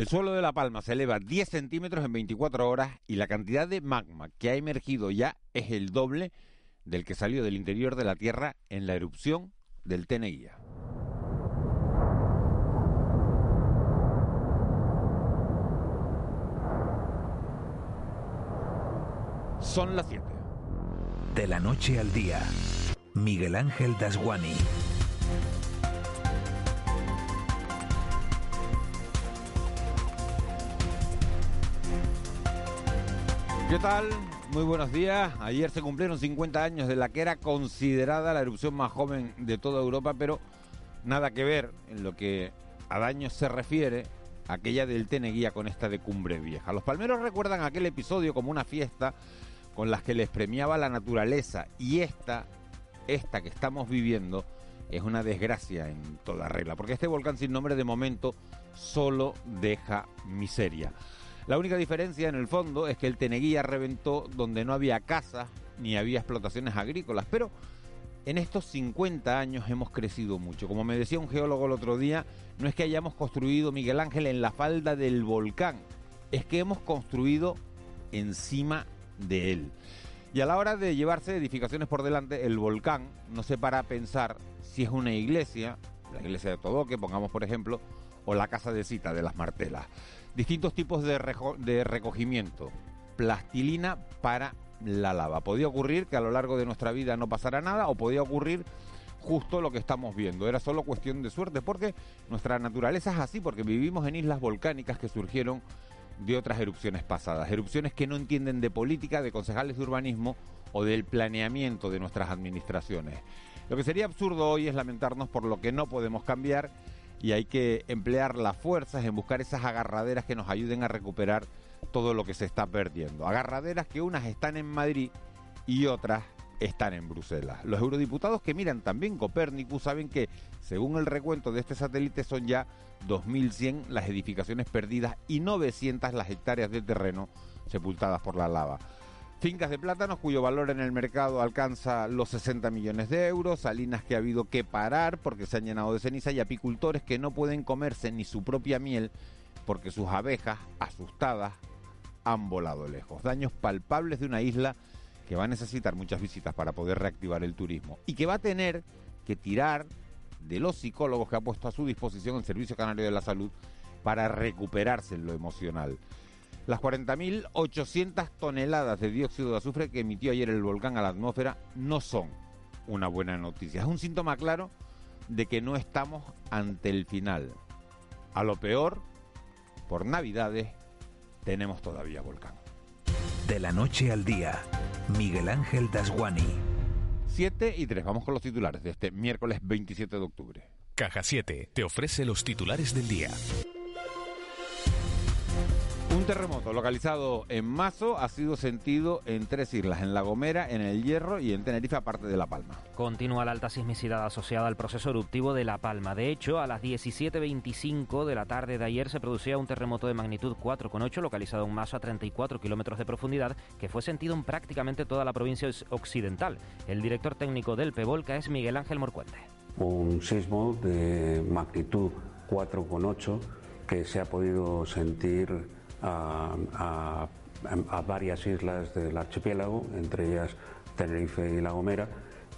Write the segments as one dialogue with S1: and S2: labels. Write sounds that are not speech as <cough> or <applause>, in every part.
S1: El suelo de La Palma se eleva 10 centímetros en 24 horas y la cantidad de magma que ha emergido ya es el doble del que salió del interior de la Tierra en la erupción del Teneguía. Son las 7.
S2: De la noche al día, Miguel Ángel Dasguani.
S1: ¿Qué tal? Muy buenos días. Ayer se cumplieron 50 años de la que era considerada la erupción más joven de toda Europa, pero nada que ver en lo que a daños se refiere aquella del Teneguía con esta de Cumbre Vieja. Los palmeros recuerdan aquel episodio como una fiesta con las que les premiaba la naturaleza y esta, esta que estamos viviendo, es una desgracia en toda regla, porque este volcán sin nombre de momento solo deja miseria. La única diferencia en el fondo es que el Teneguía reventó donde no había casas ni había explotaciones agrícolas, pero en estos 50 años hemos crecido mucho. Como me decía un geólogo el otro día, no es que hayamos construido Miguel Ángel en la falda del volcán, es que hemos construido encima de él. Y a la hora de llevarse edificaciones por delante, el volcán no se para a pensar si es una iglesia, la iglesia de Todoque, pongamos por ejemplo, o la casa de cita de las Martelas distintos tipos de, recogimiento. Plastilina para la lava. Podía ocurrir que a lo largo de nuestra vida no pasara nada o podía ocurrir justo lo que estamos viendo. Era solo cuestión de suerte porque nuestra naturaleza es así, porque vivimos en islas volcánicas que surgieron de otras erupciones pasadas. Erupciones que no entienden de política, de concejales de urbanismo o del planeamiento de nuestras administraciones. Lo que sería absurdo hoy es lamentarnos por lo que no podemos cambiar y hay que emplear las fuerzas en buscar esas agarraderas que nos ayuden a recuperar todo lo que se está perdiendo. Agarraderas que unas están en Madrid y otras están en Bruselas. Los eurodiputados que miran también Copérnicus saben que, según el recuento de este satélite, son ya 2.100 las edificaciones perdidas y 900 las hectáreas de terreno sepultadas por la lava. Fincas de plátanos cuyo valor en el mercado alcanza los 60 millones de euros, salinas que ha habido que parar porque se han llenado de ceniza y apicultores que no pueden comerse ni su propia miel porque sus abejas, asustadas, han volado lejos. Daños palpables de una isla que va a necesitar muchas visitas para poder reactivar el turismo y que va a tener que tirar de los psicólogos que ha puesto a su disposición el Servicio Canario de la Salud para recuperarse en lo emocional. Las 40.800 toneladas de dióxido de azufre que emitió ayer el volcán a la atmósfera no son una buena noticia. Es un síntoma claro de que no estamos ante el final. A lo peor, por Navidades, tenemos todavía volcán.
S2: De la noche al día, Miguel Ángel Dasguani.
S1: 7 y 3, vamos con los titulares de este miércoles 27 de octubre.
S2: Caja 7 te ofrece los titulares del día.
S1: Un terremoto localizado en Mazo ha sido sentido en tres islas, en La Gomera, en El Hierro y en Tenerife, aparte de La Palma.
S3: Continúa la alta sismicidad asociada al proceso eruptivo de La Palma. De hecho, a las 17.25 de la tarde de ayer se producía un terremoto de magnitud 4,8 localizado en Mazo a 34 kilómetros de profundidad que fue sentido en prácticamente toda la provincia occidental. El director técnico del PEVOLCA es Miguel Ángel Morcuente.
S4: Un sismo de magnitud 4,8 que se ha podido sentir a, varias islas del archipiélago, entre ellas Tenerife y La Gomera,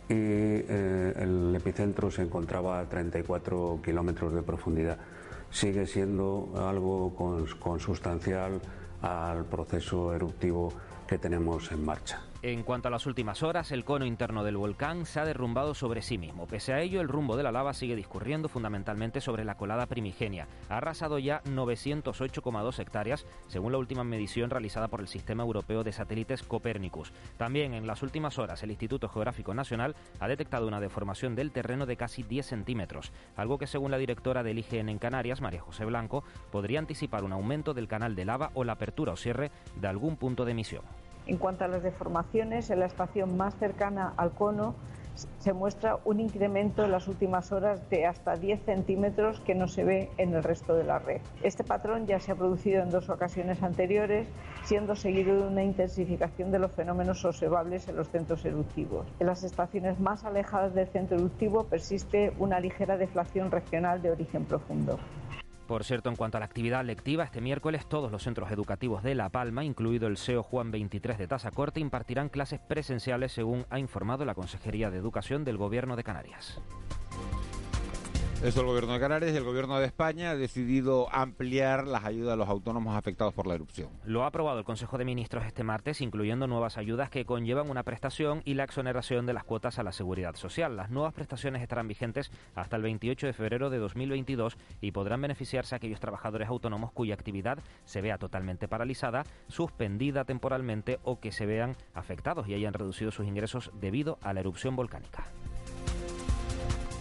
S4: y eh, el epicentro se encontraba a 34 kilómetros de profundidad. Sigue siendo algo consustancial al proceso eruptivo que tenemos en marcha.
S3: En cuanto a las últimas horas, el cono interno del volcán se ha derrumbado sobre sí mismo. Pese a ello, el rumbo de la lava sigue discurriendo fundamentalmente sobre la colada primigenia. Ha arrasado ya 908,2 hectáreas, según la última medición realizada por el Sistema Europeo de Satélites Copernicus. También en las últimas horas, el Instituto Geográfico Nacional ha detectado una deformación del terreno de casi 10 centímetros, algo que según la directora del IGN en Canarias, María José Blanco, podría anticipar un aumento del canal de lava o la apertura o cierre de algún punto de emisión.
S5: En cuanto a las deformaciones, en la estación más cercana al cono se muestra un incremento en las últimas horas de hasta 10 centímetros que no se ve en el resto de la red. Este patrón ya se ha producido en dos ocasiones anteriores, siendo seguido de una intensificación de los fenómenos observables en los centros eruptivos. En las estaciones más alejadas del centro eruptivo persiste una ligera deflación regional de origen profundo.
S3: Por cierto, en cuanto a la actividad lectiva, este miércoles todos los centros educativos de La Palma, incluido el SEO Juan 23 de Tazacorte, impartirán clases presenciales según ha informado la Consejería de Educación del Gobierno de Canarias.
S1: Eso el gobierno de Canarias y el gobierno de España ha decidido ampliar las ayudas a los autónomos afectados por la erupción.
S3: Lo ha aprobado el Consejo de Ministros este martes, incluyendo nuevas ayudas que conllevan una prestación y la exoneración de las cuotas a la seguridad social. Las nuevas prestaciones estarán vigentes hasta el 28 de febrero de 2022 y podrán beneficiarse aquellos trabajadores autónomos cuya actividad se vea totalmente paralizada, suspendida temporalmente o que se vean afectados y hayan reducido sus ingresos debido a la erupción volcánica.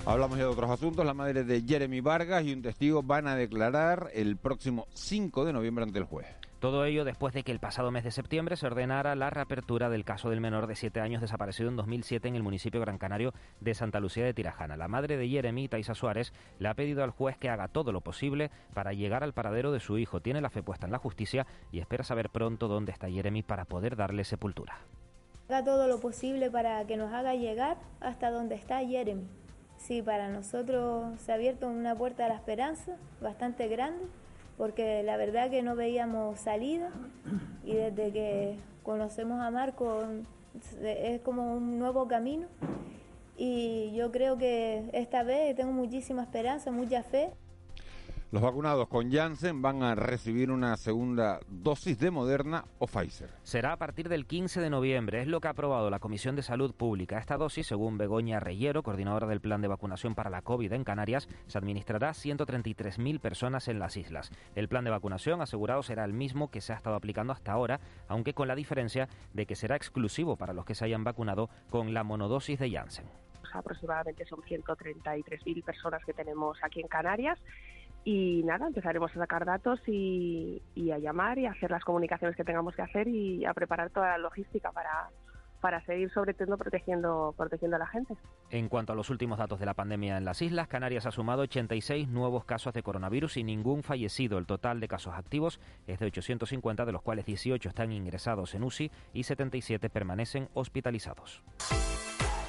S1: Hablamos ya de otros asuntos. La madre de Jeremy Vargas y un testigo van a declarar el próximo 5 de noviembre ante el juez.
S3: Todo ello después de que el pasado mes de septiembre se ordenara la reapertura del caso del menor de 7 años desaparecido en 2007 en el municipio gran canario de Santa Lucía de Tirajana. La madre de Jeremy, Taisa Suárez, le ha pedido al juez que haga todo lo posible para llegar al paradero de su hijo. Tiene la fe puesta en la justicia y espera saber pronto dónde está Jeremy para poder darle sepultura.
S6: Haga todo lo posible para que nos haga llegar hasta donde está Jeremy Sí, para nosotros se ha abierto una puerta a la esperanza bastante grande, porque la verdad que no veíamos salida y desde que conocemos a Marco es como un nuevo camino y yo creo que esta vez tengo muchísima esperanza, mucha fe.
S1: Los vacunados con Janssen van a recibir una segunda dosis de Moderna o Pfizer.
S3: Será a partir del 15 de noviembre, es lo que ha aprobado la Comisión de Salud Pública. Esta dosis, según Begoña Reyero, coordinadora del plan de vacunación para la COVID en Canarias, se administrará a 133.000 personas en las islas. El plan de vacunación asegurado será el mismo que se ha estado aplicando hasta ahora, aunque con la diferencia de que será exclusivo para los que se hayan vacunado con la monodosis de Janssen.
S7: Aproximadamente son 133.000 personas que tenemos aquí en Canarias y nada, empezaremos a sacar datos y, a llamar y a hacer las comunicaciones que tengamos que hacer y a preparar toda la logística para, para seguir sobre todo protegiendo, protegiendo a la gente.
S3: En cuanto a los últimos datos de la pandemia en las islas, Canarias ha sumado 86 nuevos casos de coronavirus y ningún fallecido. El total de casos activos es de 850, de los cuales 18 están ingresados en UCI y 77 permanecen hospitalizados.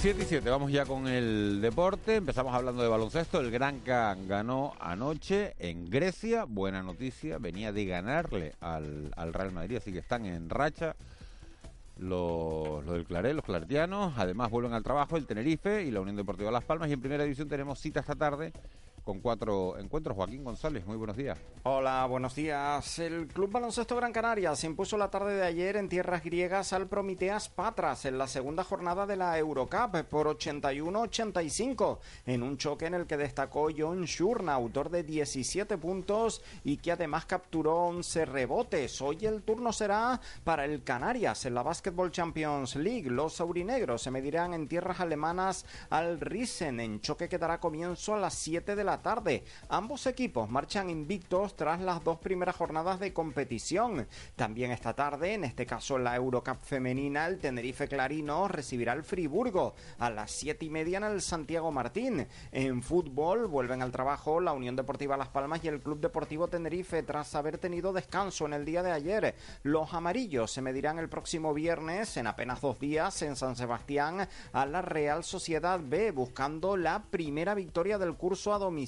S1: 7 y 7, vamos ya con el deporte. Empezamos hablando de baloncesto. El Granca ganó anoche en Grecia. Buena noticia, venía de ganarle al, Real Madrid, así que están en racha los, los del Claret, los claretianos. Además vuelven al trabajo el Tenerife y la Unión Deportiva Las Palmas. Y en primera división tenemos cita esta tarde con cuatro encuentros. Joaquín González, muy buenos días.
S8: Hola, buenos días. El Club Baloncesto Gran Canaria se impuso la tarde de ayer en tierras griegas al Prometeas Patras en la segunda jornada de la Eurocup por 81-85 en un choque en el que destacó John Shurna, autor de 17 puntos y que además capturó 11 rebotes. Hoy el turno será para el Canarias en la Basketball Champions League. Los aurinegros se medirán en tierras alemanas al Riesen en choque que dará comienzo a las 7 de la tarde. Ambos equipos marchan invictos tras las dos primeras jornadas de competición. También esta tarde, en este caso la Eurocup femenina, el Tenerife Clarino recibirá al Friburgo a las siete y media en el Santiago Martín. En fútbol vuelven al trabajo la Unión Deportiva Las Palmas y el Club Deportivo Tenerife tras haber tenido descanso en el día de ayer. Los amarillos se medirán el próximo viernes en apenas dos días en San Sebastián a la Real Sociedad B buscando la primera victoria del curso a domicilio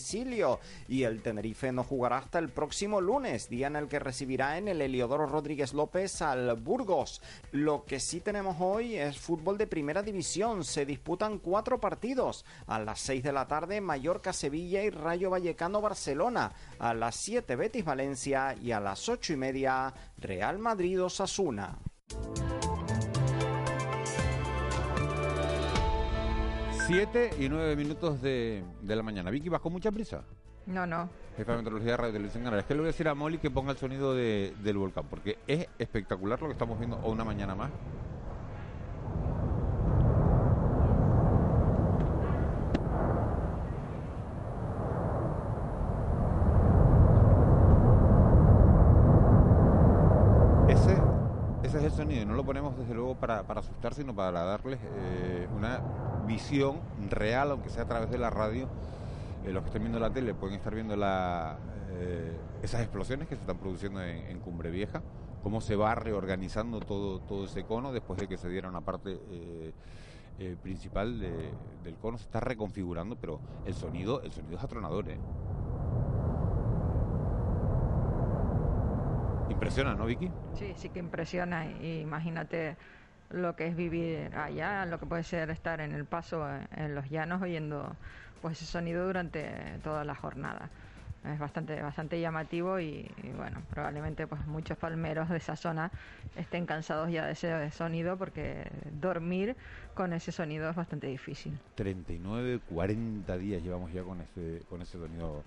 S8: y el Tenerife no jugará hasta el próximo lunes, día en el que recibirá en el Heliodoro Rodríguez López al Burgos. Lo que sí tenemos hoy es fútbol de primera división. Se disputan cuatro partidos. A las 6 de la tarde Mallorca Sevilla y Rayo Vallecano Barcelona. A las 7 Betis Valencia y a las ocho y media Real Madrid Osasuna.
S1: 7 y 9 minutos de, de, la mañana. Vicky, ¿vas con mucha prisa?
S9: No, no.
S1: Jefa de Meteorología de Radio Televisión Canarias. Es que le voy a decir a Molly que ponga el sonido de, del volcán, porque es espectacular lo que estamos viendo una mañana más. Ese, ese es el sonido y no lo ponemos desde luego para, asustar, sino para darles eh, una visión real, aunque sea a través de la radio. Eh, los que estén viendo la tele pueden estar viendo la, eh, esas explosiones que se están produciendo en, en Cumbre Vieja, cómo se va reorganizando todo, ese cono después de que se diera una parte principal de- del cono, se está reconfigurando, pero el sonido, el sonido es atronador, Impresiona, ¿no, Vicky?
S9: Sí, sí que impresiona. y Imagínate lo que es vivir allá, lo que puede ser estar en el paso eh, en los llanos oyendo pues ese sonido durante toda la jornada. Es bastante bastante llamativo y, y, bueno, probablemente pues muchos palmeros de esa zona estén cansados ya de ese sonido porque dormir con ese sonido es bastante difícil.
S1: 39, 40 días llevamos ya con ese, con ese sonido,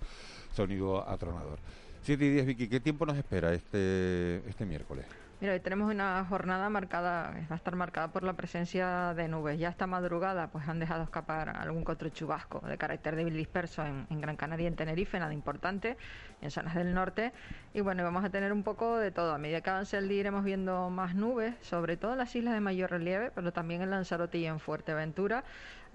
S1: sonido atronador. 7 y 10, Vicky, ¿qué tiempo nos espera este, este miércoles?
S9: Mira, tenemos una jornada marcada, va a estar marcada por la presencia de nubes. Ya esta madrugada pues han dejado escapar algún que chubasco de carácter débil disperso en Gran Canaria y en Tenerife, nada importante, en zonas del norte. Y bueno, vamos a tener un poco de todo. A medida que avance el día iremos viendo más nubes, sobre todo en las islas de mayor relieve, pero también en Lanzarote y en Fuerteventura.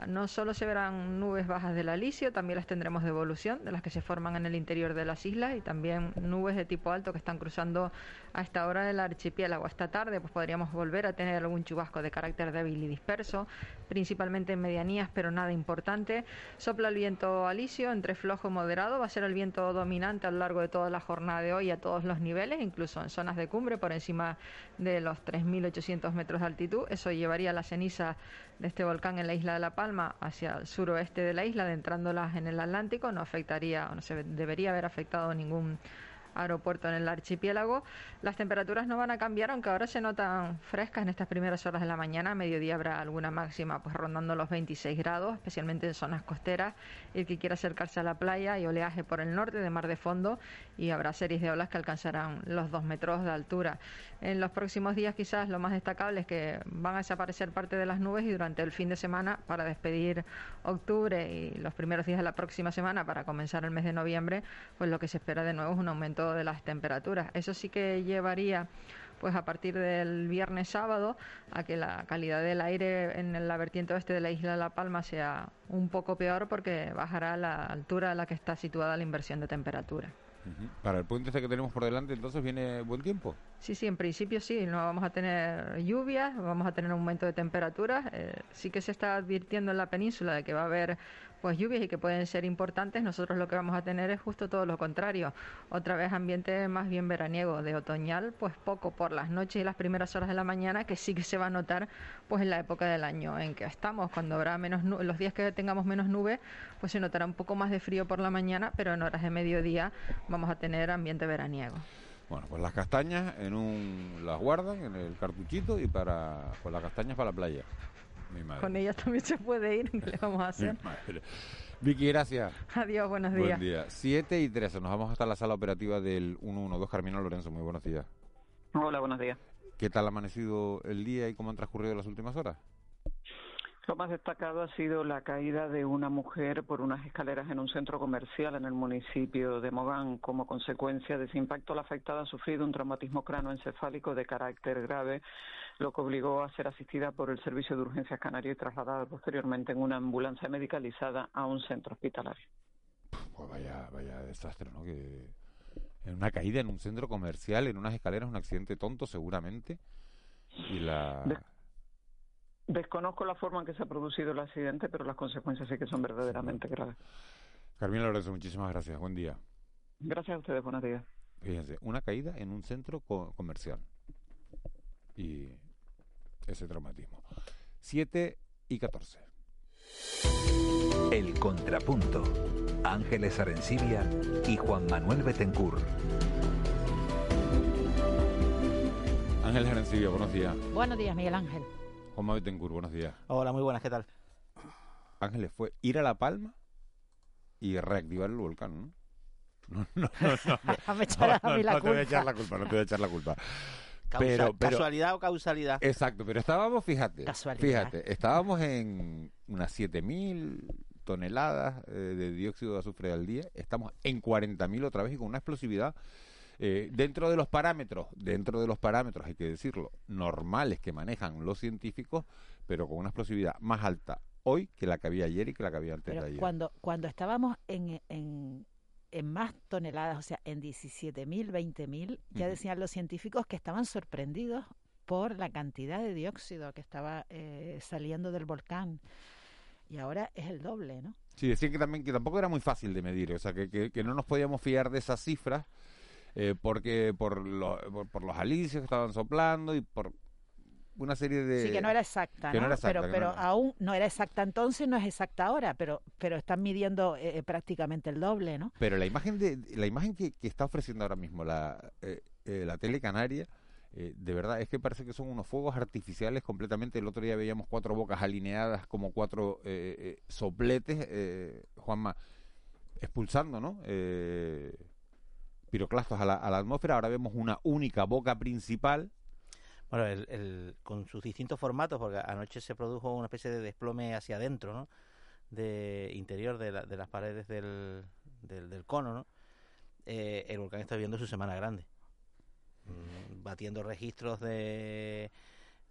S9: No solo se verán nubes bajas del alisio, también las tendremos de evolución, de las que se forman en el interior de las islas, y también nubes de tipo alto que están cruzando a esta hora del archipiélago. Esta tarde pues podríamos volver a tener algún chubasco de carácter débil y disperso, principalmente en medianías, pero nada importante. Sopla el viento alisio entre flojo y moderado, va a ser el viento dominante a lo largo de toda la jornada de hoy a todos los niveles, incluso en zonas de cumbre por encima de los 3.800 metros de altitud. Eso llevaría la ceniza de este volcán en la isla de La Palma hacia el suroeste de la isla, adentrándolas en el Atlántico. No afectaría, no se debería haber afectado ningún aeropuerto en el archipiélago. Las temperaturas no van a cambiar, aunque ahora se notan frescas en estas primeras horas de la mañana. A mediodía habrá alguna máxima pues rondando los 26 grados, especialmente en zonas costeras. El que quiera acercarse a la playa y oleaje por el norte de mar de fondo y habrá series de olas que alcanzarán los 2 metros de altura. En los próximos días quizás lo más destacable es que van a desaparecer parte de las nubes y durante el fin de semana para despedir octubre y los primeros días de la próxima semana para comenzar el mes de noviembre, pues lo que se espera de nuevo es un aumento de las temperaturas. Eso sí que llevaría pues a partir del viernes sábado a que la calidad del aire en la vertiente oeste de la isla de La Palma sea un poco peor porque bajará la altura a la que está situada la inversión de temperatura.
S1: Para el puente este que tenemos por delante, entonces viene buen tiempo.
S9: Sí, sí, en principio sí, no vamos a tener lluvias, vamos a tener un aumento de temperaturas. Eh, sí que se está advirtiendo en la península de que va a haber pues lluvias y que pueden ser importantes. Nosotros lo que vamos a tener es justo todo lo contrario. Otra vez ambiente más bien veraniego, de otoñal, pues poco por las noches y las primeras horas de la mañana, que sí que se va a notar pues en la época del año en que estamos. Cuando habrá menos nu- los días que tengamos menos nubes, pues se notará un poco más de frío por la mañana, pero en horas de mediodía vamos a tener ambiente veraniego.
S1: Bueno, pues las castañas en un las guardan en el cartuchito y para pues las castañas para la playa. Mi madre.
S9: Con ellas también se puede ir, <laughs> ¿qué le vamos a
S1: Mi
S9: hacer?
S1: madre. Vicky, gracias.
S9: Adiós, buenos días.
S1: Buen día. 7 y 13. Nos vamos hasta la sala operativa del 112. Carmina Lorenzo, muy buenos días.
S10: Hola, buenos días.
S1: ¿Qué tal ha amanecido el día y cómo han transcurrido las últimas horas?
S10: Lo más destacado ha sido la caída de una mujer por unas escaleras en un centro comercial en el municipio de Mogán. Como consecuencia de ese impacto, la afectada ha sufrido un traumatismo cranoencefálico de carácter grave, lo que obligó a ser asistida por el Servicio de Urgencias Canario y trasladada posteriormente en una ambulancia medicalizada a un centro hospitalario.
S1: Pues vaya, vaya desastre, ¿no? Que en una caída en un centro comercial, en unas escaleras, un accidente tonto seguramente. Y la...
S10: De- Desconozco la forma en que se ha producido el accidente, pero las consecuencias sí que son verdaderamente graves.
S1: Carmina Lorenzo, muchísimas gracias. Buen día.
S10: Gracias a ustedes, buenos días.
S1: Fíjense, una caída en un centro co- comercial. Y ese traumatismo. 7 y 14.
S2: El Contrapunto. Ángeles Arencibia y Juan Manuel Betencur.
S1: Ángel Gerencibia, buenos días.
S11: Buenos días, Miguel Ángel.
S1: Juanma Betancourt, buenos días.
S12: Hola, muy buenas, ¿qué tal?
S1: Ángeles, fue ir a La Palma y reactivar el volcán, ¿no? No, no, no, no. <laughs> Te voy a echar la culpa, no te voy a echar la culpa.
S12: Causa-
S1: Pero, pero,
S12: ¿Casualidad o causalidad?
S1: exacto, pero estábamos, fíjate,
S12: Casualidad.
S1: fíjate, estábamos en unas 7000 toneladas eh, de dióxido de azufre al día, estamos en 40.000 otra vez y con una explosividad eh, dentro de los parámetros, dentro de los parámetros, hay que decirlo, normales que manejan los científicos, pero con una explosividad más alta hoy que la que había ayer y que la que había antes
S11: Pero
S1: de ayer.
S11: cuando, cuando estábamos en, en, en más toneladas, o sea, en 17.000, 20.000, ya
S1: Ujú.
S11: decían los científicos que estaban sorprendidos por la cantidad de dióxido que estaba eh, saliendo del volcán. Y ahora es el doble, ¿no?
S1: Sí, decían que también que tampoco era muy fácil de medir, o sea, que, que, que no nos podíamos fiar de esas cifras eh, porque por, lo- por, por los alicios que estaban soplando y por una serie de...
S11: Sí, que no era exacta, ¿no?
S1: no era exacta,
S11: pero
S1: no
S11: pero
S1: era-
S11: aún no era exacta entonces, no es exacta ahora, pero pero están midiendo eh, prácticamente el doble, ¿no?
S1: Pero la imagen de la imagen que, que está ofreciendo ahora mismo la, eh, eh, la tele canaria, eh, de verdad, es que parece que son unos fuegos artificiales completamente. El otro día veíamos cuatro bocas alineadas como cuatro eh, eh, sopletes, eh, Juanma, expulsando, ¿no? Piroclastos a la, a la atmósfera. Ahora vemos una única boca principal.
S12: Bueno, el, el- con sus distintos formatos, porque anoche se produjo una especie de desplome hacia adentro, ¿no? De interior de, la- de las paredes del, del, cono, ¿no? Eh, el volcán está viviendo su semana grande, Mm, batiendo registros de,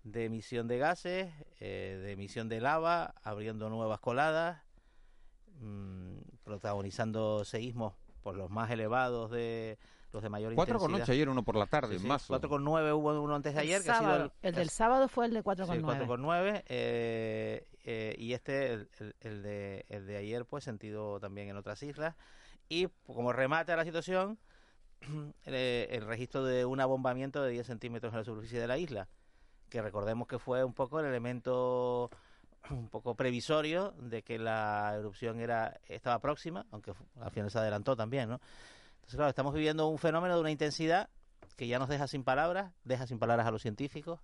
S12: de emisión de gases, eh, de emisión de lava, abriendo nuevas coladas, mm, protagonizando seísmos por los más elevados de los de mayor
S1: Cuatro con
S12: intensidad.
S1: ocho ayer, uno por la tarde,
S12: Sí, sí,
S1: más.
S12: 4,9 hubo uno antes de ayer,
S11: el,
S12: que ha sido
S11: sábado, el del sábado fue el de 4,9.
S12: Sí, 4,9 eh, eh, y este, el, el- el de, el de ayer, pues sentido también en otras islas. Y como remate a la situación, <clears throat> eh, el registro de un abombamiento de 10 centímetros en la superficie de la isla, que recordemos que fue un poco el elemento <clears throat> un poco previsorio de que la erupción era estaba próxima, aunque al final se adelantó también, ¿no? Entonces, claro, estamos viviendo un fenómeno de una intensidad que ya nos deja sin palabras, deja sin palabras a los científicos,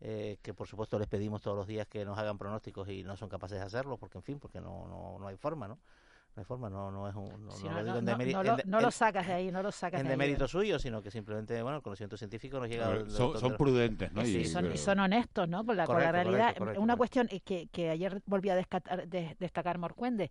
S12: eh, que por supuesto les pedimos todos los días que nos hagan pronósticos y no son capaces de hacerlo, porque en fin, porque no, no, no hay forma, ¿no? No hay forma, no, no es un... No,
S11: Sí,
S12: no
S11: no,
S12: lo digo
S11: no,
S12: en
S11: no,
S12: demeri-
S11: no
S12: en
S11: lo,
S12: de-
S11: no
S12: en-
S11: lo sacas de ahí, no lo sacas
S12: en
S11: de ahí.
S12: demérito suyo, sino que simplemente, bueno, el conocimiento científico nos llega...
S1: A ver, son-
S12: de-
S1: son
S12: de-
S1: prudentes, ¿no?
S11: Sí,
S1: Y-
S11: son, y
S1: pero-
S11: son honestos, ¿no? Con la, con la realidad.
S12: correcto, correcto,
S11: Una
S12: correcto.
S11: cuestión que, que ayer volví a descatar- de- destacar Morcuende,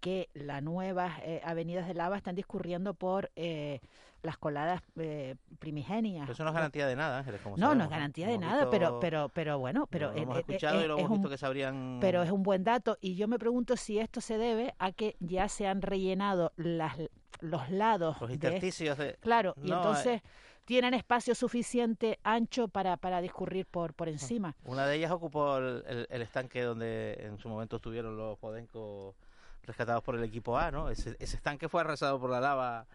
S11: que las nuevas eh, avenidas de lava están discurriendo por eh, las coladas eh, primigenias.
S12: Pero eso no es garantía de nada, Ángeles, como
S11: No, no es garantía de nada,
S12: visto-
S11: pero, pero, pero bueno, pero eh,
S12: hemos
S11: eh,
S12: escuchado
S11: eh,
S12: y lo
S11: es
S12: hemos
S11: un-
S12: visto que se habrían...
S11: pero es un buen dato y yo me pregunto si esto se debe a que ya se han rellenado las, los lados
S12: Los intersticios de...
S11: claro y entonces tienen espacio suficiente ancho para, para discurrir por, por encima.
S12: Una de ellas ocupó el, el- el estanque donde en su momento estuvieron los Podenco rescatados por el equipo A, ¿no? Ese, ese estanque fue arrasado por la lava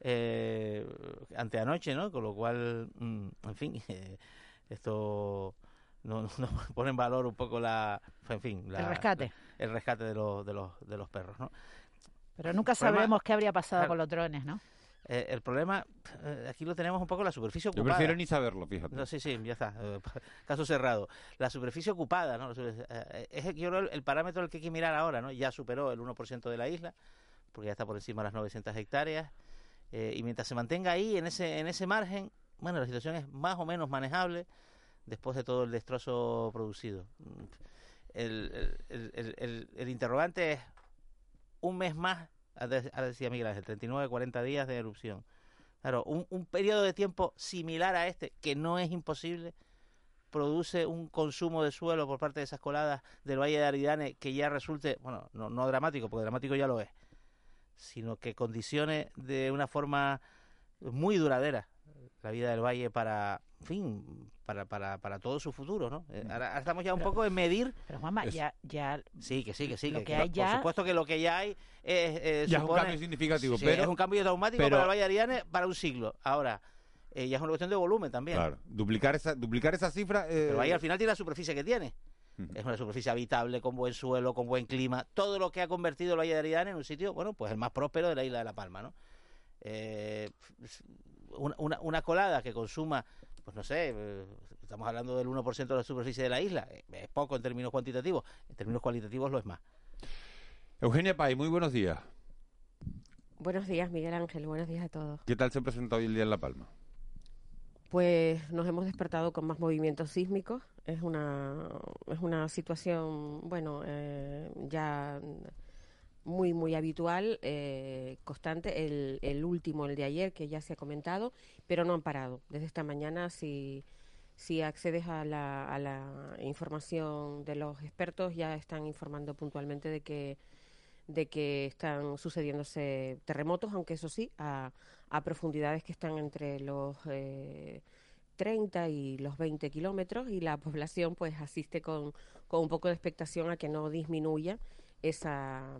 S12: eh, anteanoche, ¿no? Con lo cual, mm, en fin, <laughs> eh, esto no, no <laughs> pone en valor un poco la, en fin, la-
S11: El rescate.
S12: el rescate de los, de los, de los perros, ¿no?
S11: Pero nunca sabremos qué habría pasado
S12: Claro.
S11: con los drones, ¿no?
S12: Eh, el problema, eh, aquí lo tenemos un poco la superficie
S1: Yo
S12: ocupada.
S1: prefiero ni saberlo, fíjate.
S12: No, sí, sí, ya está. eh, <laughs> Caso cerrado. La superficie ocupada, ¿no? Es yo creo el, el parámetro al que hay que mirar ahora, ¿no? Ya superó el 1% de la isla, porque ya está por encima de las 900 hectáreas. y mientras se mantenga ahí, en ese, en ese margen, bueno, la situación es más o menos manejable después de todo el destrozo producido. El, interrogante es un mes más, decía Miguel Ángel, 39, 40 días de erupción. Claro, un, un periodo de tiempo similar a este, que no es imposible, produce un consumo de suelo por parte de esas coladas del Valle de Aridane que ya resulte, bueno, no, no dramático, porque dramático ya lo es, sino que condicione de una forma muy duradera la vida del valle para, en fin, para, para, para todo su futuro, ¿no? Eh, Ahora, ahora estamos ya un
S11: Pero-
S12: poco en medir.
S11: Pero Juanma, ya, ya
S12: Sí, que sí, que sí.
S11: Lo
S12: que,
S11: que
S12: que
S11: hay ya-
S12: Por supuesto que lo que ya hay es, eh,
S1: Ya es un cambio significativo,
S12: Sí,
S1: pero-
S12: es un cambio traumático
S1: pero-
S12: para el Valle de Ariane para un siglo. Ahora, eh, ya es una cuestión de volumen también.
S1: Claro, duplicar esa, duplicar esa cifra. eh,
S12: Pero ahí al final tiene la superficie que tiene. Es una superficie habitable, con buen suelo, con buen clima. Todo lo que ha convertido el Valle de Aridane en un sitio, bueno, pues el más próspero de la isla de La Palma, ¿no? Eh, una, una- una colada que consuma, pues no sé, eh, estamos hablando del 1% de la superficie de la isla. eh, Es poco en términos cuantitativos. En términos cualitativos lo es más.
S1: Eugenia Pay, muy buenos días.
S13: Buenos días, Miguel Ángel. Buenos días a todos.
S1: ¿Qué tal se presenta hoy el día en La Palma?
S13: Pues nos hemos despertado con más movimientos sísmicos. Es una, es una situación, bueno, eh, ya muy, muy habitual, eh, constante. El, el, último, el de ayer, que ya se ha comentado, pero no han parado. Desde esta mañana, si, si accedes a la, a la información de los expertos, ya están informando puntualmente de que de que están sucediéndose terremotos, aunque eso sí, a, a profundidades que están entre los eh, 30 y los 20 kilómetros y la población pues asiste con, con un poco de expectación a que no disminuya esa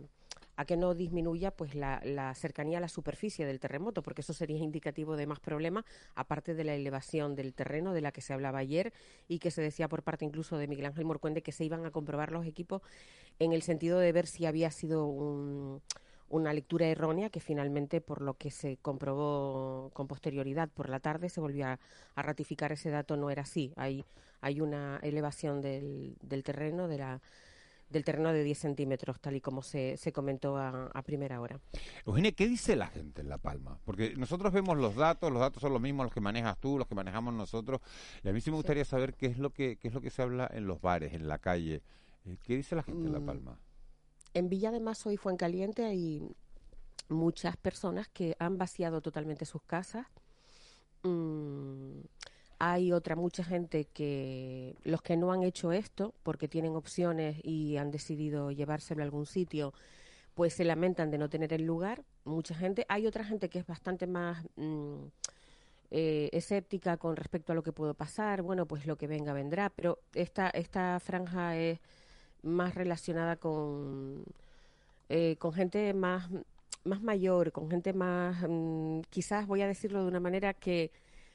S13: a que no disminuya pues la, cercanía a la superficie del terremoto, porque eso sería indicativo de más problemas, aparte de la elevación del terreno de la que se hablaba ayer y que se decía por parte incluso de Miguel Ángel Morcuende que se iban a comprobar los equipos en el sentido de ver si había sido un, una lectura errónea que finalmente, por lo que se comprobó con posterioridad por la tarde, se volvió a, a ratificar ese dato, no era así. Hay, hay una elevación del, del terreno, de la del terreno de 10 centímetros, tal y como se, se comentó a, a, primera hora.
S1: Eugenia, ¿qué dice la gente en La Palma? Porque nosotros vemos los datos, los datos son los mismos los que manejas tú, los que manejamos nosotros, y a mí sí me gustaría sí. saber qué es lo que qué es lo que se habla en los bares, en la calle. Eh, ¿Qué dice la gente mm. en La Palma?
S13: En Villa de Mazo y Fuencaliente hay muchas personas que han vaciado totalmente sus casas. Mm, hay otra mucha gente que los que no han hecho esto porque tienen opciones y han decidido llevárselo a algún sitio, pues se lamentan de no tener el lugar. Mucha gente. Hay otra gente que es bastante más mmm, eh, escéptica con respecto a lo que puede pasar. Bueno, pues lo que venga vendrá. Pero esta esta franja es más relacionada con eh, con gente más más mayor, con gente más, mmm, quizás voy a decirlo de una manera que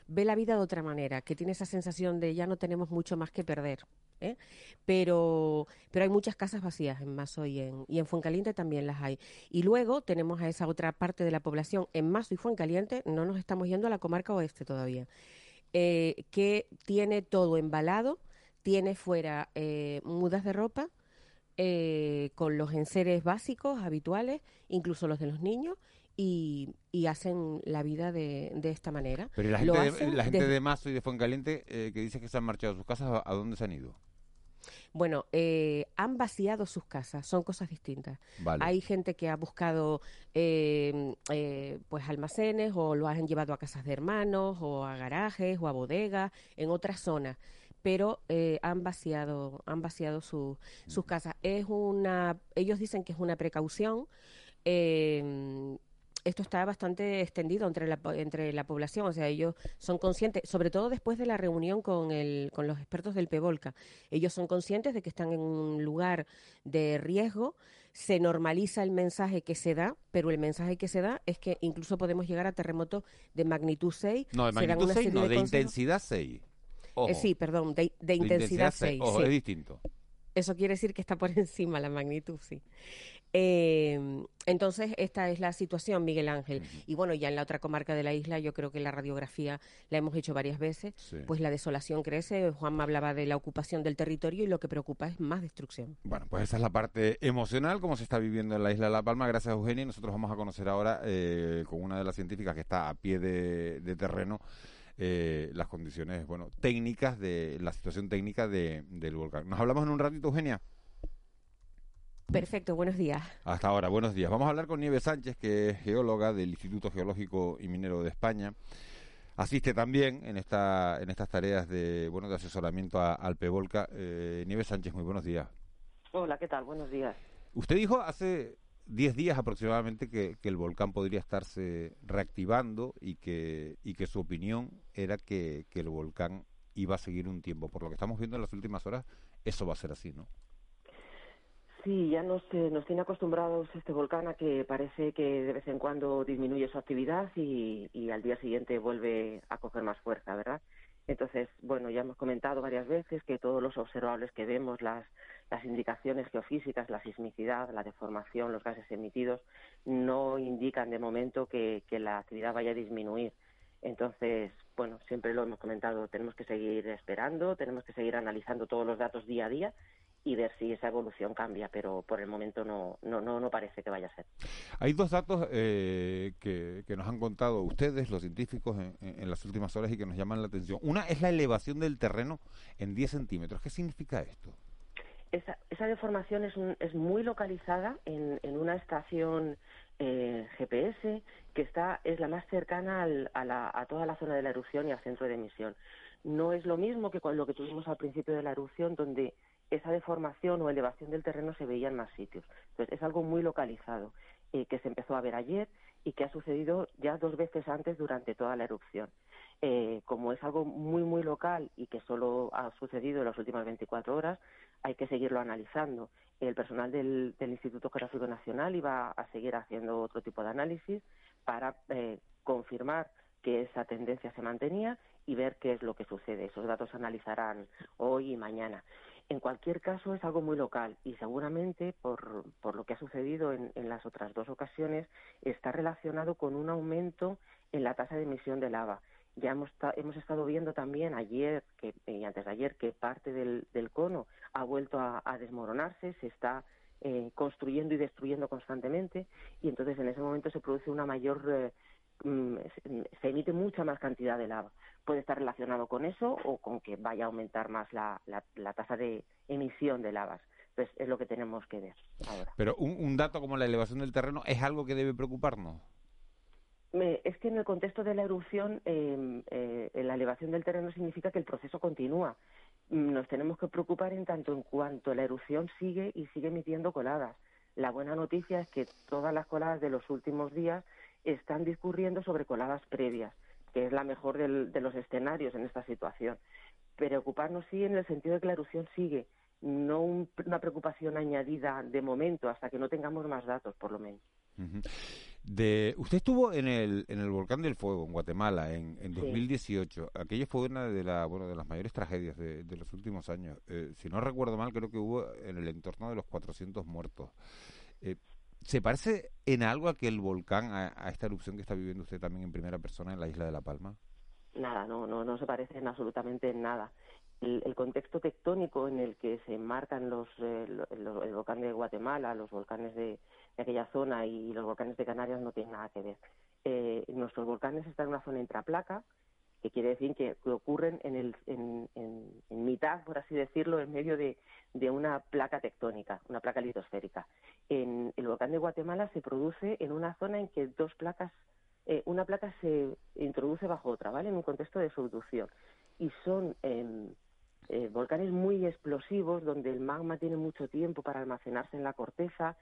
S13: ve la vida de otra manera, que tiene esa sensación de ya no tenemos mucho más que perder. ¿eh? Pero, pero hay muchas casas vacías en Mazo y en, en Fuencaliente también las hay. Y luego tenemos a esa otra parte de la población en Mazo y Fuencaliente, no nos estamos yendo a la comarca oeste todavía, eh, que tiene todo embalado, tiene fuera eh, mudas de ropa, con los enseres básicos, habituales, incluso los de los niños, y, y, hacen la vida de, de esta manera.
S1: Pero la gente, de, la gente de, de Mazo y de Fuencaliente eh, que dice que se han marchado de sus casas, ¿a dónde se han ido?
S13: Bueno, eh, han vaciado sus casas, son cosas distintas.
S1: Vale.
S13: Hay gente que ha buscado eh, eh, pues almacenes o lo han llevado a casas de hermanos o a garajes o a bodegas en otras zonas pero eh, han vaciado han vaciado su, sus casas es una ellos dicen que es una precaución eh, esto está bastante extendido entre la, entre la población, o sea, ellos son conscientes, sobre todo después de la reunión con, el, con los expertos del PEVOLCA, ellos son conscientes de que están en un lugar de riesgo, se normaliza el mensaje que se da, pero el mensaje que se da es que incluso podemos llegar a terremotos de magnitud 6.
S1: No, de magnitud 6, no, de, de intensidad 6.
S13: Eh, sí, perdón, de, de, de intensidad, intensidad 6. 6.
S1: Ojo,
S13: sí.
S1: es distinto.
S13: Eso quiere decir que está por <laughs> encima la magnitud, sí. Eh, entonces, esta es la situación, Miguel Ángel. Uh -huh. Y bueno, ya en la otra comarca de la isla, yo creo que la radiografía la hemos hecho varias veces, sí. pues la desolación crece. Juan me hablaba de la ocupación del territorio y lo que preocupa es más destrucción.
S1: Bueno, pues esa es la parte emocional, como se está viviendo en la isla de La Palma. Gracias, Eugenia. Nosotros vamos a conocer ahora eh, con una de las científicas que está a pie de, de terreno. Eh, las condiciones, bueno, técnicas de la situación técnica de, del volcán. Nos hablamos en un ratito, Eugenia.
S13: Perfecto, buenos días.
S1: Hasta ahora, buenos días. Vamos a hablar con Nieves Sánchez, que es geóloga del Instituto Geológico y Minero de España. Asiste también en esta en estas tareas de bueno de asesoramiento a, al PEVOLCA. Eh, Nieves Sánchez, muy buenos días.
S14: Hola, ¿qué tal? Buenos días.
S1: Usted dijo hace 10 días aproximadamente que, que, el volcán podría estarse reactivando y que, y que su opinión era que, que el volcán iba a seguir un tiempo. Por lo que estamos viendo en las últimas horas, eso va a ser así, ¿no?
S14: Sí, ya nos, eh, nos tiene acostumbrados este volcán a que parece que de vez en cuando disminuye su actividad y, y al día siguiente vuelve a coger más fuerza, ¿verdad? Entonces, bueno, ya hemos comentado varias veces que todos los observables que vemos, las, las indicaciones geofísicas, la sismicidad, la deformación, los gases emitidos, no indican de momento que, que la actividad vaya a disminuir. Entonces, bueno, siempre lo hemos comentado, tenemos que seguir esperando, tenemos que seguir analizando todos los datos día a día y ver si esa evolución cambia, pero por el momento no, no, no, no parece que vaya a ser.
S1: Hay dos datos eh, que, que, nos han contado ustedes, los científicos, en, en, las últimas horas y que nos llaman la atención. Una es la elevación del terreno en 10 centímetros. ¿Qué significa esto?
S14: esa, esa deformación es, un- es muy localizada en, en una estación eh, GPS que está es la más cercana al- a, la- a toda la zona de la erupción y al centro de emisión. No es lo mismo que con lo que tuvimos al principio de la erupción, donde esa deformación o elevación del terreno se veía en más sitios. Entonces, es algo muy localizado eh, que se empezó a ver ayer y que ha sucedido ya dos veces antes durante toda la erupción. Eh, como es algo muy, muy local y que solo ha sucedido en las últimas 24 horas, hay que seguirlo analizando. El personal del, del Instituto Geográfico Nacional iba a seguir haciendo otro tipo de análisis para eh, confirmar que esa tendencia se mantenía y ver qué es lo que sucede. Esos datos se analizarán hoy y mañana. En cualquier caso, es algo muy local y seguramente, por, por lo que ha sucedido en, en las otras dos ocasiones, está relacionado con un aumento en la tasa de emisión de lava. Ya hemos, hemos estado viendo también ayer que, y antes de ayer que parte del, del cono ha vuelto a, a desmoronarse, se está eh, construyendo y destruyendo constantemente y entonces en ese momento se produce una mayor, eh, mm, se- se emite mucha más cantidad de lava. Puede estar relacionado con eso o con que vaya a aumentar más la, la, la tasa de emisión de lavas. Entonces es lo que tenemos que ver ahora.
S1: Pero un, un dato como la elevación del terreno es algo que debe preocuparnos.
S14: Es que en el contexto de la erupción, eh, eh, la elevación del terreno significa que el proceso continúa. Mm, Nos tenemos que preocupar en tanto en cuanto la erupción sigue y sigue emitiendo coladas. La buena noticia es que todas las coladas de los últimos días están discurriendo sobre coladas previas, que es la mejor del- de los escenarios en esta situación. Preocuparnos sí en el sentido de que la erupción sigue, no un- una preocupación añadida de momento hasta que no tengamos más datos, por lo menos.
S1: De, usted estuvo en el, en el volcán del fuego en Guatemala en, en
S14: Sí.
S1: 2018. Aquello fue una de, la, bueno, de las mayores tragedias de, de los últimos años. Eh, si no recuerdo mal, creo que hubo en el entorno de los 400 muertos. Eh, ¿Se parece en algo a que el volcán, a, a esta erupción que está viviendo usted también en primera persona en la isla de La Palma?
S14: Nada, no, no, no se parecen absolutamente en nada. El, el contexto tectónico en el que se enmarcan los, eh, el volcán de Guatemala, los volcanes de, de aquella zona y los volcanes de Canarias no tienen nada que ver. Eh, nuestros volcanes están en una zona intraplaca, que quiere decir que, ocurren en, el, en, en- en mitad, por así decirlo, en medio de, de una placa tectónica, una placa litosférica. En el volcán de Guatemala se produce en una zona en que dos placas eh, una placa se introduce bajo otra, ¿vale? En un contexto de subducción. Y son em, eh, volcanes muy explosivos donde el magma tiene mucho tiempo para almacenarse en la corteza,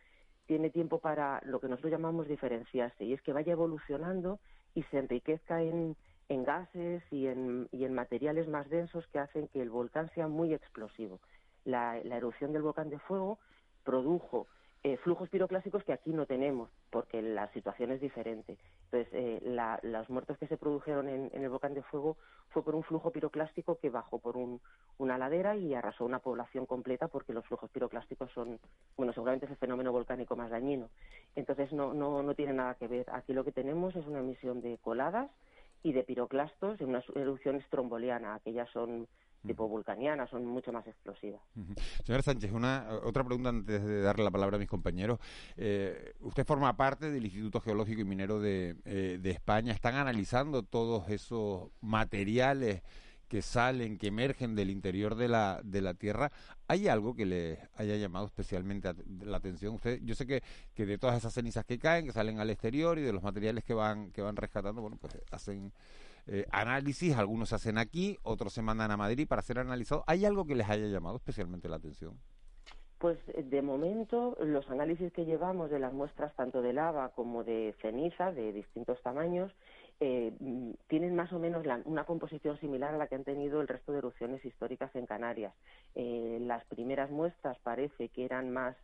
S14: tiene tiempo para lo que nosotros llamamos diferenciarse, y es que vaya evolucionando y se enriquezca en, en gases y en, y en materiales más densos que hacen que el volcán sea muy explosivo. La, erupción del volcán de fuego produjo eh, flujos piroclásticos que aquí no tenemos, porque la situación es diferente. Entonces, eh, la- los muertos que se produjeron en, en el volcán de fuego fue por un flujo piroclástico que bajó por un- una ladera y arrasó una población completa, porque los flujos piroclásticos son, bueno, seguramente es el fenómeno volcánico más dañino. Entonces, no, no, no tiene nada que ver. Aquí lo que tenemos es una emisión de coladas y de piroclastos en una erupción estromboliana. Aquellas son tipo vulcanianas, son mucho más explosivas.
S1: Ujú. Señora Sánchez, una otra pregunta antes de darle la palabra a mis compañeros. Eh, usted forma parte del Instituto Geológico y Minero de, eh, de España. ¿Están analizando todos esos materiales que salen, que emergen del interior de la, de la Tierra? ¿Hay algo que le haya llamado especialmente la atención? Usted, yo sé que, que de todas esas cenizas que caen, que salen al exterior y de los materiales que van, que van rescatando, bueno, pues hacen eh, análisis, algunos se hacen aquí, otros se mandan a Madrid para ser analizados. ¿Hay algo que les haya llamado especialmente la atención?
S14: Pues de momento los análisis que llevamos de las muestras tanto de lava como de ceniza de distintos tamaños eh, mm, tienen más o menos la- una composición similar a la que han tenido el resto de erupciones históricas en Canarias. Eh, las primeras muestras parece que eran más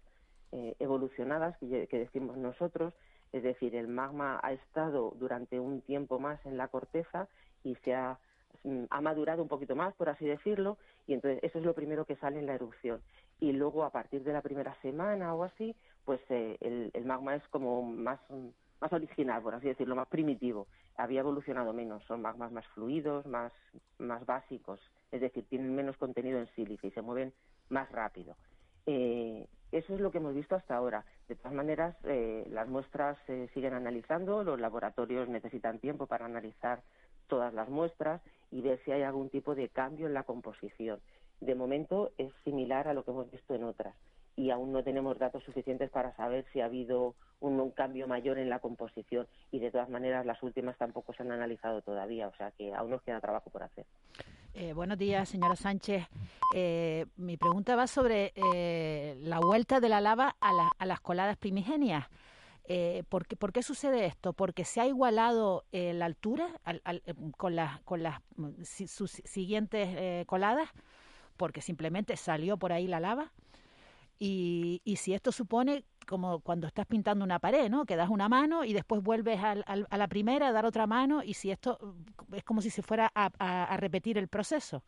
S14: eh, evolucionadas que, decimos nosotros, es decir, el magma ha estado durante un tiempo más en la corteza y se ha, mm, ha madurado un poquito más, por así decirlo, y entonces eso es lo primero que sale en la erupción. Y luego, a partir de la primera semana o así, pues el, el magma es como más, mm, más original, por así decirlo, más primitivo. Había evolucionado menos, son magmas más fluidos, más, más básicos, es decir, tienen menos contenido en sílice y se mueven más rápido. Eh, eso es lo que hemos visto hasta ahora. De todas maneras, eh, las muestras se siguen analizando, los laboratorios necesitan tiempo para analizar todas las muestras y ver si hay algún tipo de cambio en la composición. de momento es similar a lo que hemos visto en otras y aún no tenemos datos suficientes para saber si ha habido un, cambio mayor en la composición y de todas maneras las últimas tampoco se han analizado todavía, o sea que aún nos queda trabajo por hacer.
S11: Eh, buenos días, señora Sánchez. Eh, mi pregunta va sobre eh, la vuelta de la lava a, las coladas primigenias. ¿por, qué, sucede esto? ¿Porque se ha igualado la altura con, las, con las mm, sus siguientes coladas? ¿Porque simplemente salió por ahí la lava? Y, y si esto supone como cuando estás pintando una pared, ¿no? Que das una mano y después vuelves al, a la primera a dar otra mano y si esto es como si se fuera a, a, repetir el proceso.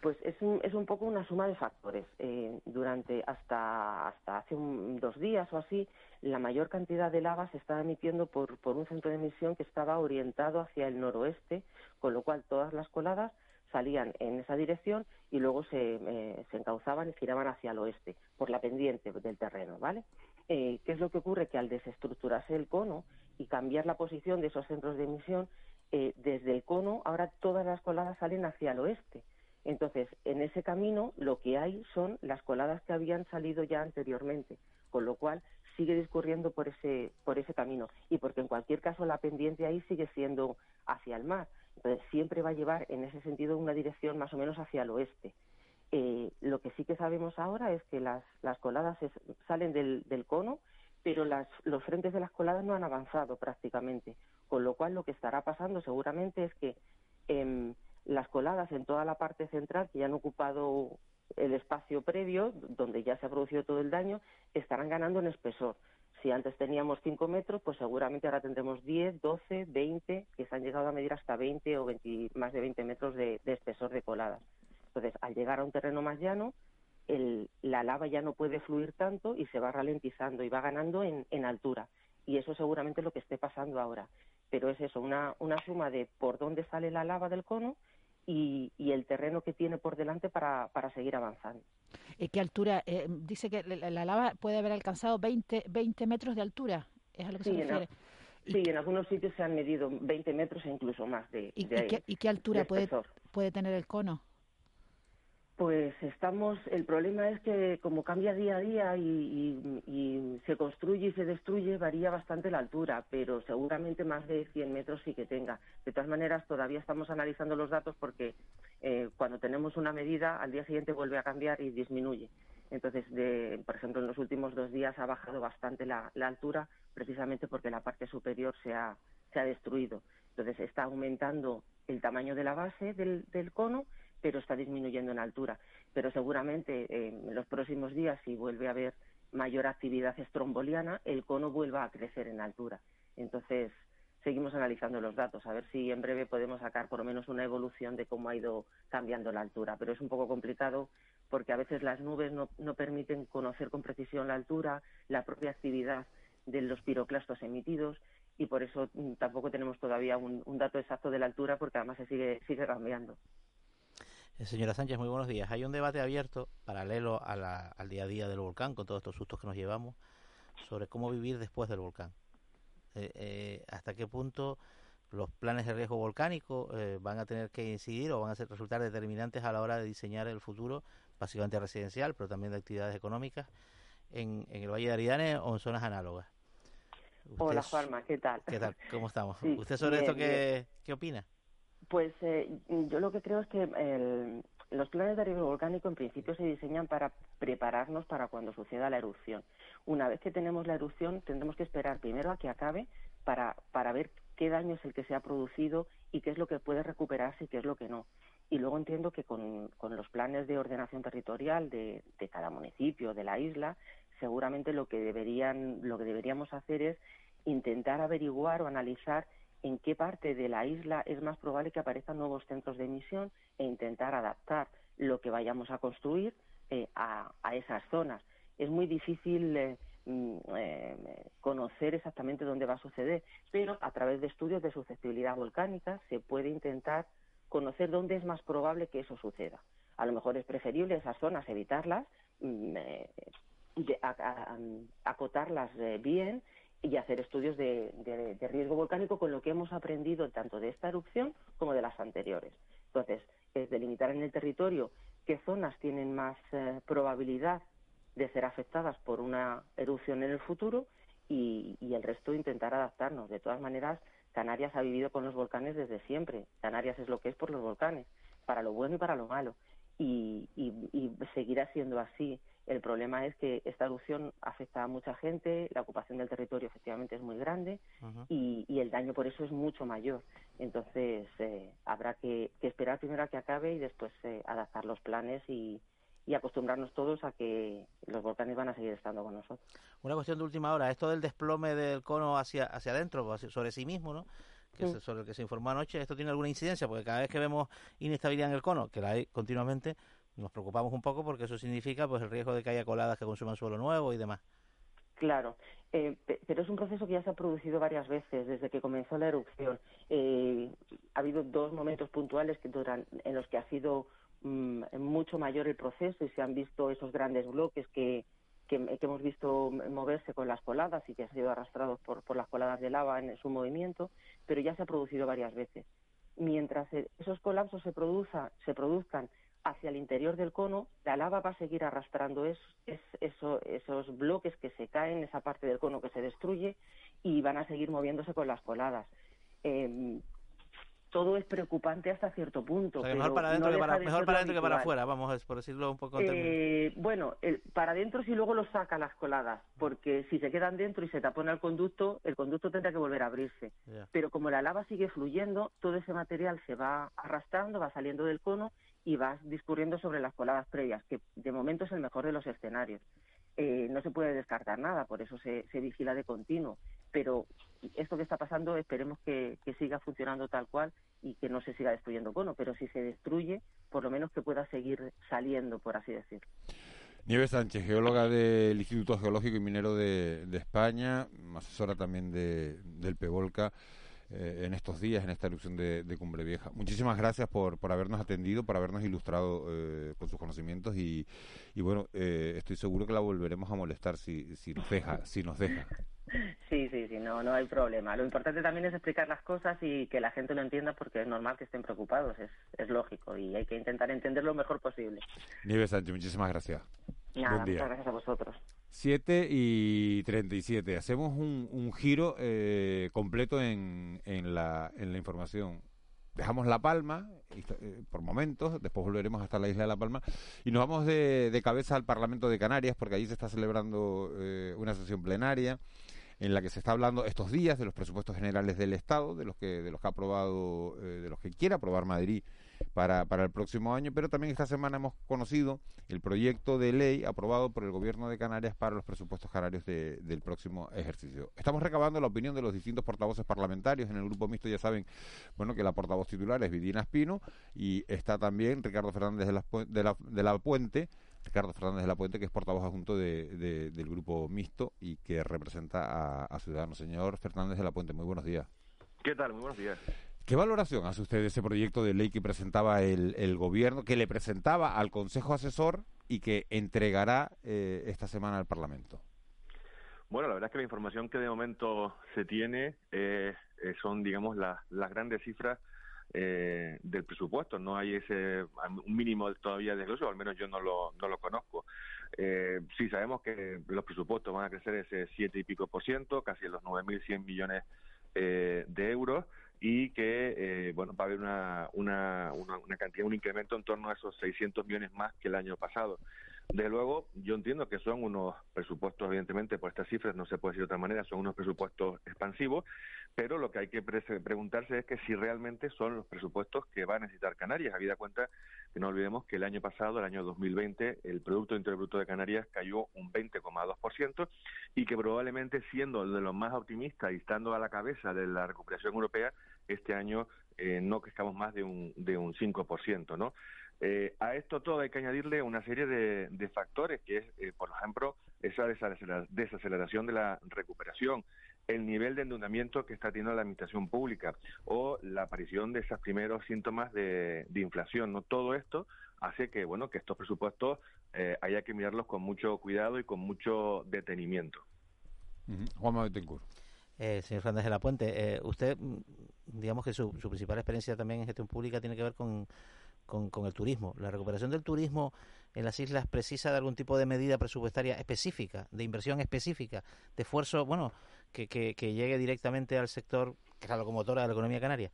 S14: Pues es un, es un poco una suma de factores. Eh, durante hasta, hasta hace dos días o así, la mayor cantidad de lava se estaba emitiendo por, por un centro de emisión que estaba orientado hacia el noroeste, con lo cual todas las coladas salían en esa dirección y luego se, eh, se encauzaban y giraban hacia el oeste, por la pendiente del terreno, ¿vale? Eh, ¿Qué es lo que ocurre? Que al desestructurarse el cono y cambiar la posición de esos centros de emisión, eh, desde el cono ahora todas las coladas salen hacia el oeste. Entonces, en ese camino lo que hay son las coladas que habían salido ya anteriormente, con lo cual sigue discurriendo por ese, por ese camino y porque en cualquier caso la pendiente ahí sigue siendo hacia el mar. Siempre va a llevar en ese sentido una dirección más o menos hacia el oeste. Eh, lo que sí que sabemos ahora es que las, las coladas salen del, del, cono, pero las, los frentes de las coladas no han avanzado prácticamente, con lo cual lo que estará pasando seguramente es que em, las coladas en toda la parte central, que ya han ocupado el espacio previo, donde ya se ha producido todo el daño, estarán ganando en espesor. Si antes teníamos 5 metros, pues seguramente ahora tendremos 10, 12, 20, que se han llegado a medir hasta 20 o más de 20 metros de, espesor de coladas. Entonces, al llegar a un terreno más llano, la lava ya no puede fluir tanto y se va ralentizando y va ganando en, altura. Y eso seguramente es lo que esté pasando ahora. Pero es eso, una, una suma de por dónde sale la lava del cono y, el terreno que tiene por delante para, para seguir avanzando.
S11: ¿Y ¿Qué altura? Eh, dice que la, lava puede haber alcanzado 20, 20 metros de altura. ¿Es a lo que se refiere?
S14: En, sí, en algunos sitios se han medido 20 metros e incluso más de,
S11: ¿Y, qué, ¿y qué, altura puede, puede tener el cono?
S14: Pues estamos, el problema es que como cambia día a día y, se construye y se destruye, varía bastante la altura, pero seguramente más de 100 metros sí que tenga. De todas maneras, todavía estamos analizando los datos porque eh, cuando tenemos una medida, al día siguiente vuelve a cambiar y disminuye. Entonces, de, por ejemplo, en los últimos dos días ha bajado bastante la, altura, precisamente porque la parte superior se ha, se ha destruido. Entonces, está aumentando el tamaño de la base del, del cono pero está disminuyendo en altura. Pero seguramente en los próximos días, si vuelve a haber mayor actividad estromboliana, el cono vuelva a crecer en altura. Entonces, seguimos analizando los datos, a ver si en breve podemos sacar por lo menos una evolución de cómo ha ido cambiando la altura. Pero es un poco complicado porque a veces las nubes no, no permiten conocer con precisión la altura, la propia actividad de los piroclastos emitidos y por eso mm, tampoco tenemos todavía un, un dato exacto de la altura porque además se sigue, sigue cambiando.
S12: Eh, señora Sánchez, muy buenos días. Hay un debate abierto, paralelo al día a día del volcán, con todos estos sustos que nos llevamos, sobre cómo vivir después del volcán. Eh, eh, hasta qué punto los planes de riesgo volcánico van a tener que incidir o van a ser, resultar determinantes a la hora de diseñar el futuro, básicamente residencial, pero también de actividades económicas, en, el Valle de Aridane o en zonas análogas.
S14: Hola, Juanma, ¿qué tal?
S12: ¿Qué tal? ¿Cómo estamos? ¿Usted sobre esto qué, qué opina?
S14: Pues eh, yo lo que creo es que los planes de riesgo volcánico en principio se diseñan para prepararnos para cuando suceda la erupción. Una vez que tenemos la erupción, tendremos que esperar primero a que acabe para, para ver qué daño es el que se ha producido y qué es lo que puede recuperarse y qué es lo que no. Y luego entiendo que con, con los planes de ordenación territorial de, de cada municipio, de la isla, seguramente lo que, deberían, lo que deberíamos hacer es intentar averiguar o analizar en qué parte de la isla es más probable que aparezcan nuevos centros de emisión e intentar adaptar lo que vayamos a construir eh, a, esas zonas. Es muy difícil eh, mm, eh, conocer exactamente dónde va a suceder, pero a través de estudios de susceptibilidad volcánica se puede intentar conocer dónde es más probable que eso suceda. A lo mejor es preferible esas zonas evitarlas, mm, acotarlas bien y hacer estudios de, riesgo volcánico con lo que hemos aprendido tanto de esta erupción como de las anteriores. Entonces, es delimitar en el territorio qué zonas tienen más eh, probabilidad de ser afectadas por una erupción en el futuro y, y, el resto intentar adaptarnos. De todas maneras, Canarias ha vivido con los volcanes desde siempre. Canarias es lo que es por los volcanes, para lo bueno y para lo malo. Y, y, y seguirá siendo así. El problema es que esta erupción afecta a mucha gente, la ocupación del territorio efectivamente es muy grande y, y el daño por eso es mucho mayor. Entonces eh, habrá que, que esperar primero a que acabe y después eh, adaptar los planes y, y acostumbrarnos todos a que los volcanes van a seguir estando con nosotros.
S12: Una cuestión de última hora, esto del desplome del cono hacia, hacia adentro, sobre sí mismo, ¿no? Que
S14: Sí.
S12: sobre el que se informó anoche, ¿esto tiene alguna incidencia? Porque cada vez que vemos inestabilidad en el cono, que la hay continuamente, nos preocupamos un poco porque eso significa pues el riesgo de que haya coladas que consuman suelo nuevo y demás.
S14: Claro, eh, pe- pero es un proceso que ya se ha producido varias veces desde que comenzó la erupción. Eh, ha habido dos momentos puntuales que duran, en los que ha sido mm, mucho mayor el proceso y se han visto esos grandes bloques que, que, que hemos visto moverse con las coladas y que han sido arrastrados por, por las coladas de lava en su movimiento, pero ya se ha producido varias veces. Mientras eh, esos colapsos se, produza, se produzcan hacia el interior del cono, la lava va a seguir arrastrando es- es- eso- esos bloques que se caen, esa parte del cono que se destruye, y van a seguir moviéndose con las coladas. Eh, todo es preocupante hasta cierto punto.
S12: O sea, mejor para adentro,
S14: no
S12: que para,
S14: de
S12: mejor para adentro que para afuera, vamos, por decirlo un poco
S14: Eh, bueno, el- para adentro si luego lo saca las coladas, porque si se quedan dentro y se tapona el conducto, el conducto tendrá que volver a abrirse. Pero como la lava sigue fluyendo, todo ese material se va arrastrando, va saliendo del cono y va discurriendo sobre las coladas previas, que de momento es el mejor de los escenarios. Eh, no se puede descartar nada, por eso se, se vigila de continuo. Pero esto que está pasando esperemos que, que siga funcionando tal cual y que no se siga destruyendo cono, pero si se destruye, por lo menos que pueda seguir saliendo, por así decirlo.
S1: Nieves Sánchez, geóloga del Instituto Geológico y Minero de, de España, asesora también de, del PEVOLCA eh, en estos días, en esta erupción de, de Cumbre Vieja. Muchísimas gracias por, por habernos atendido, por habernos ilustrado eh, con sus conocimientos y, y bueno, eh, estoy seguro que la volveremos a molestar si, si nos deja, si nos deja. <laughs>
S14: Sí, sí, sí, no, no hay problema. Lo importante también es explicar las cosas y que la gente lo entienda porque es normal que estén preocupados, es, es lógico y hay que intentar entender lo mejor posible.
S1: Nieves Sánchez, muchísimas gracias.
S14: Nada,
S1: Buen día.
S14: muchas gracias a vosotros.
S1: 7 y 37. Hacemos un, un giro eh, completo en, en, la, en la información. Dejamos La Palma eh, por momentos, después volveremos hasta la isla de La Palma y nos vamos de, de cabeza al Parlamento de Canarias porque allí se está celebrando eh, una sesión plenaria en la que se está hablando estos días de los presupuestos generales del Estado, de los que de los que ha aprobado, eh, de los que quiere aprobar Madrid para, para el próximo año, pero también esta semana hemos conocido el proyecto de ley aprobado por el Gobierno de Canarias para los presupuestos canarios de- del próximo ejercicio. Estamos recabando la opinión de los distintos portavoces parlamentarios. En el grupo mixto ya saben bueno, que la portavoz titular es Vidina Espino y está también Ricardo Fernández de la, de la, de la Puente. Ricardo Fernández de la Puente, que es portavoz adjunto de, de- del grupo mixto y que representa a, a Ciudadanos. Señor Fernández de la Puente, muy buenos días.
S15: ¿Qué tal? Muy buenos días.
S1: ¿Qué valoración hace usted de ese proyecto de ley que presentaba el, gobierno, que le presentaba al Consejo Asesor y que entregará eh, esta semana al Parlamento?
S15: Bueno, la verdad es que la información que de momento se tiene eh, eh, son, digamos, las las grandes cifras eh, del presupuesto. No hay ese un mínimo todavía de desglose, o al menos yo no lo, no lo conozco. Eh, sí sabemos que los presupuestos van a crecer ese siete y pico por ciento, casi los 9.100 millones eh, de euros y que eh, bueno va a haber una, una, una, una cantidad, un incremento en torno a esos 600 millones más que el año pasado. Desde luego, yo entiendo que son unos presupuestos, evidentemente, por estas cifras no se puede decir de otra manera, son unos presupuestos expansivos, pero lo que hay que pre- preguntarse es que si realmente son los presupuestos que va a necesitar Canarias, habida cuenta que no olvidemos que el año pasado, el año 2020, el Producto Interior Bruto de Canarias cayó un 20,2% y que probablemente siendo de los más optimistas y estando a la cabeza de la recuperación europea, este año eh, no crezcamos más de un, de un 5%, ¿no? Eh, a esto todo hay que añadirle una serie de, de factores, que es, eh, por ejemplo, esa desacelera- desaceleración de la recuperación, el nivel de endeudamiento que está teniendo la administración pública o la aparición de esos primeros síntomas de, de inflación. No todo esto hace que bueno que estos presupuestos eh, haya que mirarlos con mucho cuidado y con mucho detenimiento.
S1: Juan Betancourt.
S12: Eh, señor Fernández de la Puente, eh, usted, mm, digamos que su, su principal experiencia también en gestión pública tiene que ver con, con, con el turismo. La recuperación del turismo en las islas precisa de algún tipo de medida presupuestaria específica, de inversión específica, de esfuerzo, bueno, que, que, llegue directamente al sector que es la locomotora de la economía canaria.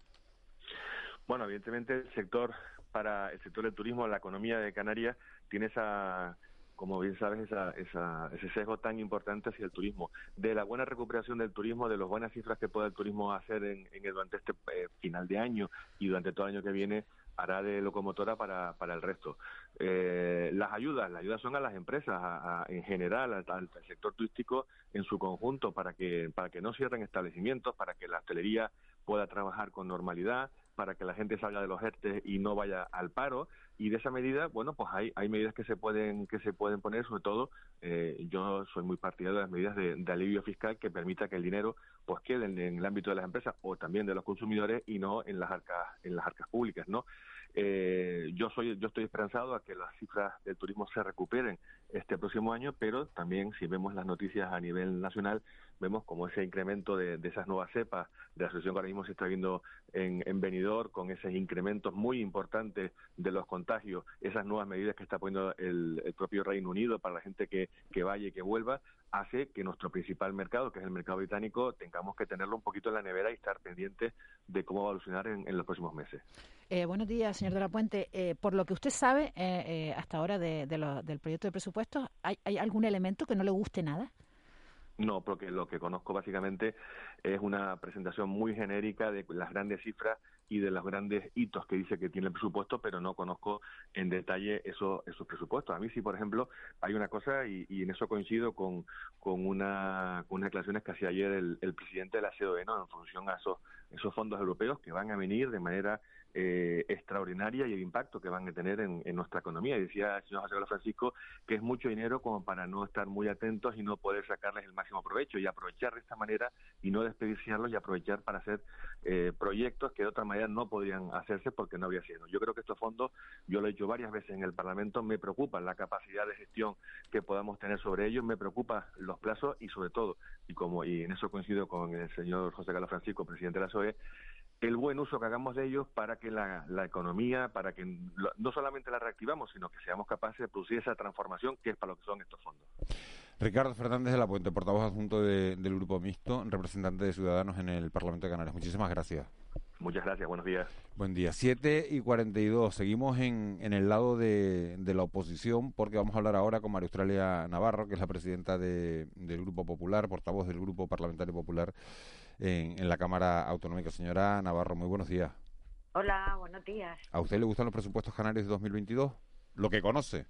S15: Bueno, evidentemente el sector para el sector del turismo, la economía de Canarias tiene esa como bien sabes, esa, esa, ese sesgo tan importante hacia el turismo. De la buena recuperación del turismo, de las buenas cifras que pueda el turismo hacer en, en durante este eh, final de año y durante todo el año que viene, hará de locomotora para, para el resto. Eh, las ayudas, las ayudas son a las empresas, a, en general, al, al, sector turístico en su conjunto, para que, para que no cierren establecimientos, para que la hostelería pueda trabajar con normalidad, para que la gente salga de los ERTE y no vaya al paro. Y de esa medida bueno pues hay hay medidas que se pueden que se pueden poner sobre todo eh, yo soy muy partidario de las medidas de, de, alivio fiscal que permita que el dinero pues quede en, en, el ámbito de las empresas o también de los consumidores y no en las arcas en las arcas públicas no eh, yo soy yo estoy esperanzado a que las cifras del turismo se recuperen este próximo año pero también si vemos las noticias a nivel nacional vemos como ese incremento de, esas nuevas cepas de la situación que ahora mismo se está viendo en, en con esos incrementos muy importantes de los contagios, esas nuevas medidas que está poniendo el, el propio Reino Unido para la gente que, que vaya y que vuelva, hace que nuestro principal mercado, que es el mercado británico, tengamos que tenerlo un poquito en la nevera y estar pendientes de cómo va a evolucionar en, en los próximos meses.
S11: Eh, buenos días, señor de la Puente. Eh, por lo que usted sabe eh, hasta ahora de, de lo, del proyecto de presupuestos, ¿hay, ¿hay algún elemento que no le guste nada?
S15: No, porque lo que conozco básicamente es una presentación muy genérica de las grandes cifras y de los grandes hitos que dice que tiene el presupuesto, pero no conozco en detalle eso, esos presupuestos. A mí sí, por ejemplo, hay una cosa, y, y en eso coincido con, con, una, con unas declaraciones que hacía ayer el, el presidente de la COE, ¿no? en función a esos, esos fondos europeos que van a venir de manera eh, extraordinaria y el impacto que van a tener en, en, nuestra economía. Y decía el señor José Carlos Francisco que es mucho dinero como para no estar muy atentos y no poder sacarles el máximo provecho y aprovechar de esta manera y no desperdiciarlos y aprovechar para hacer eh, proyectos que de otra manera no podrían hacerse porque no habría sido. Yo creo que estos fondos, yo lo he dicho varias veces en el Parlamento, me preocupa la capacidad de gestión que podamos tener sobre ellos, me preocupa los plazos y sobre todo, y como y en eso coincido con el señor José Carlos Francisco, presidente de la SOE, el buen uso que hagamos de ellos para que la, la economía, para que lo, no solamente la reactivamos, sino que seamos capaces de producir esa transformación que es para lo que son estos fondos.
S1: Ricardo Fernández de la Puente, portavoz adjunto de, del Grupo Mixto, representante de Ciudadanos en el Parlamento de Canarias. Muchísimas gracias.
S15: Muchas gracias, buenos días.
S1: Buen día. 7 y 42. Seguimos en, en el lado de, de, la oposición porque vamos a hablar ahora con María Australia Navarro, que es la presidenta de, del Grupo Popular, portavoz del Grupo Parlamentario Popular en, en la Cámara Autonómica. Señora Navarro, muy buenos días.
S16: Hola, buenos días.
S1: ¿A usted le gustan los presupuestos canarios de 2022? ¿Lo que conoce?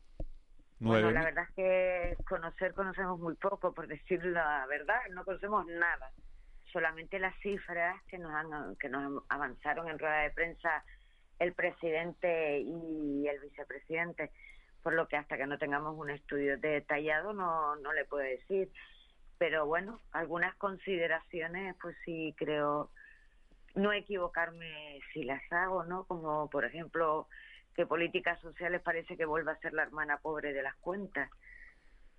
S16: Bueno, la verdad es que conocer conocemos muy poco, por decir la verdad, no conocemos nada solamente las cifras que nos han, que nos avanzaron en rueda de prensa el presidente y el vicepresidente, por lo que hasta que no tengamos un estudio detallado no, no le puedo decir. Pero bueno, algunas consideraciones, pues sí creo no equivocarme si las hago, ¿no? Como por ejemplo que políticas sociales parece que vuelva a ser la hermana pobre de las cuentas.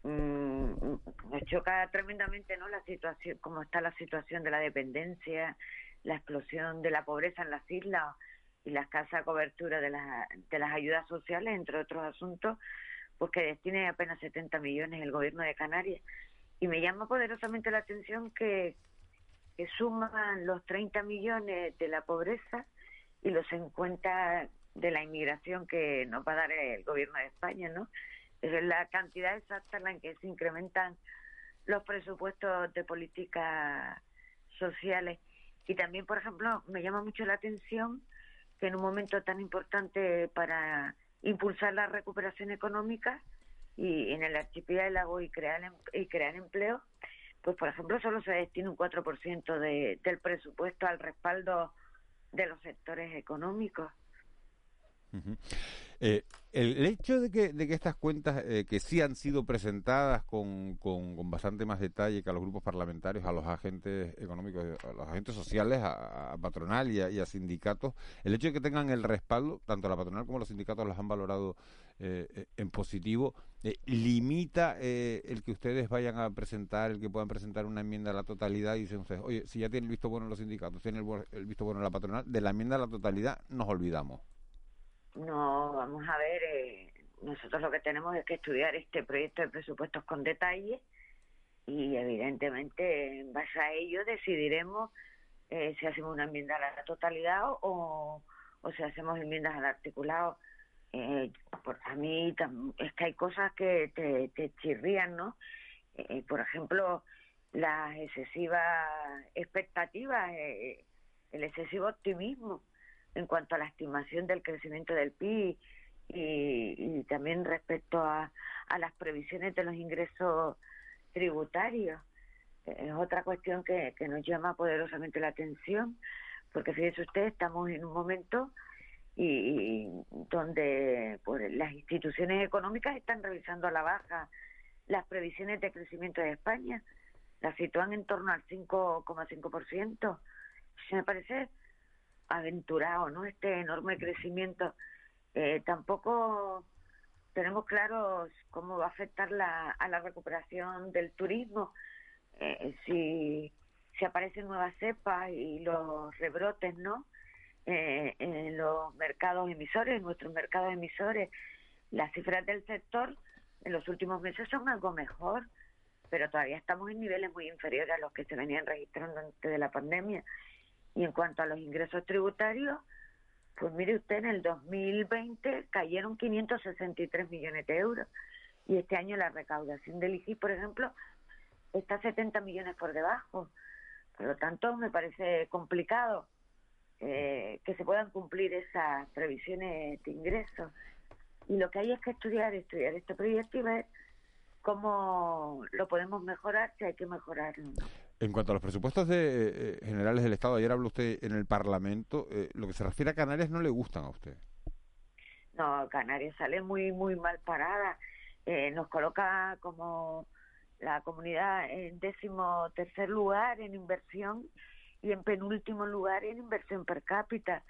S16: Mmm, me choca tremendamente no la situación cómo está la situación de la dependencia la explosión de la pobreza en las islas y la escasa cobertura de las de las ayudas sociales entre otros asuntos pues que destine apenas 70 millones el gobierno de Canarias y me llama poderosamente la atención que suman los 30 millones de la pobreza y los 50 de la inmigración que nos va a dar el gobierno de España, ¿no? es la cantidad exacta en la que se incrementan los presupuestos de políticas sociales. Y también, por ejemplo, me llama mucho la atención que en un momento tan importante para impulsar la recuperación económica y en el archipiélago y crear em, y crear empleo, pues por ejemplo solo se destina un 4% de, del presupuesto al respaldo de los sectores económicos.
S1: Uh el hecho de que, de que estas cuentas eh, que sí han sido presentadas con, con, con, bastante más detalle que a los grupos parlamentarios, a los agentes económicos, a los agentes sociales, a, patronal y a, y a, sindicatos, el hecho de que tengan el respaldo, tanto la patronal como los sindicatos los han valorado eh, en positivo, eh, limita eh, el que ustedes vayan a presentar, el que puedan presentar una enmienda a la totalidad y dicen ustedes, oye, si ya tienen el visto bueno los sindicatos, tienen el, el visto bueno la patronal, de la enmienda a la totalidad nos olvidamos.
S16: no, vamos a ver, eh, nosotros lo que tenemos es que estudiar este proyecto de presupuestos con detalle y evidentemente en base a ello decidiremos eh, si hacemos una enmienda a la totalidad o, o si hacemos enmiendas al articulado. Eh, por, a mí es que hay cosas que te, te chirrían, ¿no? Eh, por ejemplo, las excesivas expectativas, eh, el excesivo optimismo en cuanto a la estimación del crecimiento del PIB y, también respecto a, a, las previsiones de los ingresos tributarios. Es otra cuestión que, que nos llama poderosamente la atención, porque fíjese usted, estamos en un momento y, donde pues, las instituciones económicas están revisando a la baja las previsiones de crecimiento de España, las sitúan en torno al 5,5%. Se me parece aventurado, ¿no? Este enorme crecimiento. Eh, tampoco tenemos claros cómo va a afectar la, a la recuperación del turismo. Eh, si, si aparecen nuevas cepas y los rebrotes, ¿no? Eh, en los mercados emisores, en nuestros mercados emisores, las cifras del sector en los últimos meses son algo mejor, pero todavía estamos en niveles muy inferiores a los que se venían registrando antes de la pandemia. Y en cuanto a los ingresos tributarios, pues mire usted, en el 2020 cayeron 563 millones de euros y este año la recaudación del IGI, por ejemplo, está 70 millones por debajo. Por lo tanto, me parece complicado eh, que se puedan cumplir esas previsiones de ingresos. Y lo que hay es que estudiar, estudiar este proyecto y ver cómo lo podemos mejorar, si hay que mejorarlo.
S1: En cuanto a los presupuestos de, eh, eh, generales del Estado, ayer habló usted en el Parlamento, lo que se refiere a Canarias no le gustan a usted.
S16: No, Canarias sale muy, muy mal parada. nos coloca como la comunidad en décimo tercer lugar en inversión y en penúltimo lugar en inversión per cápita.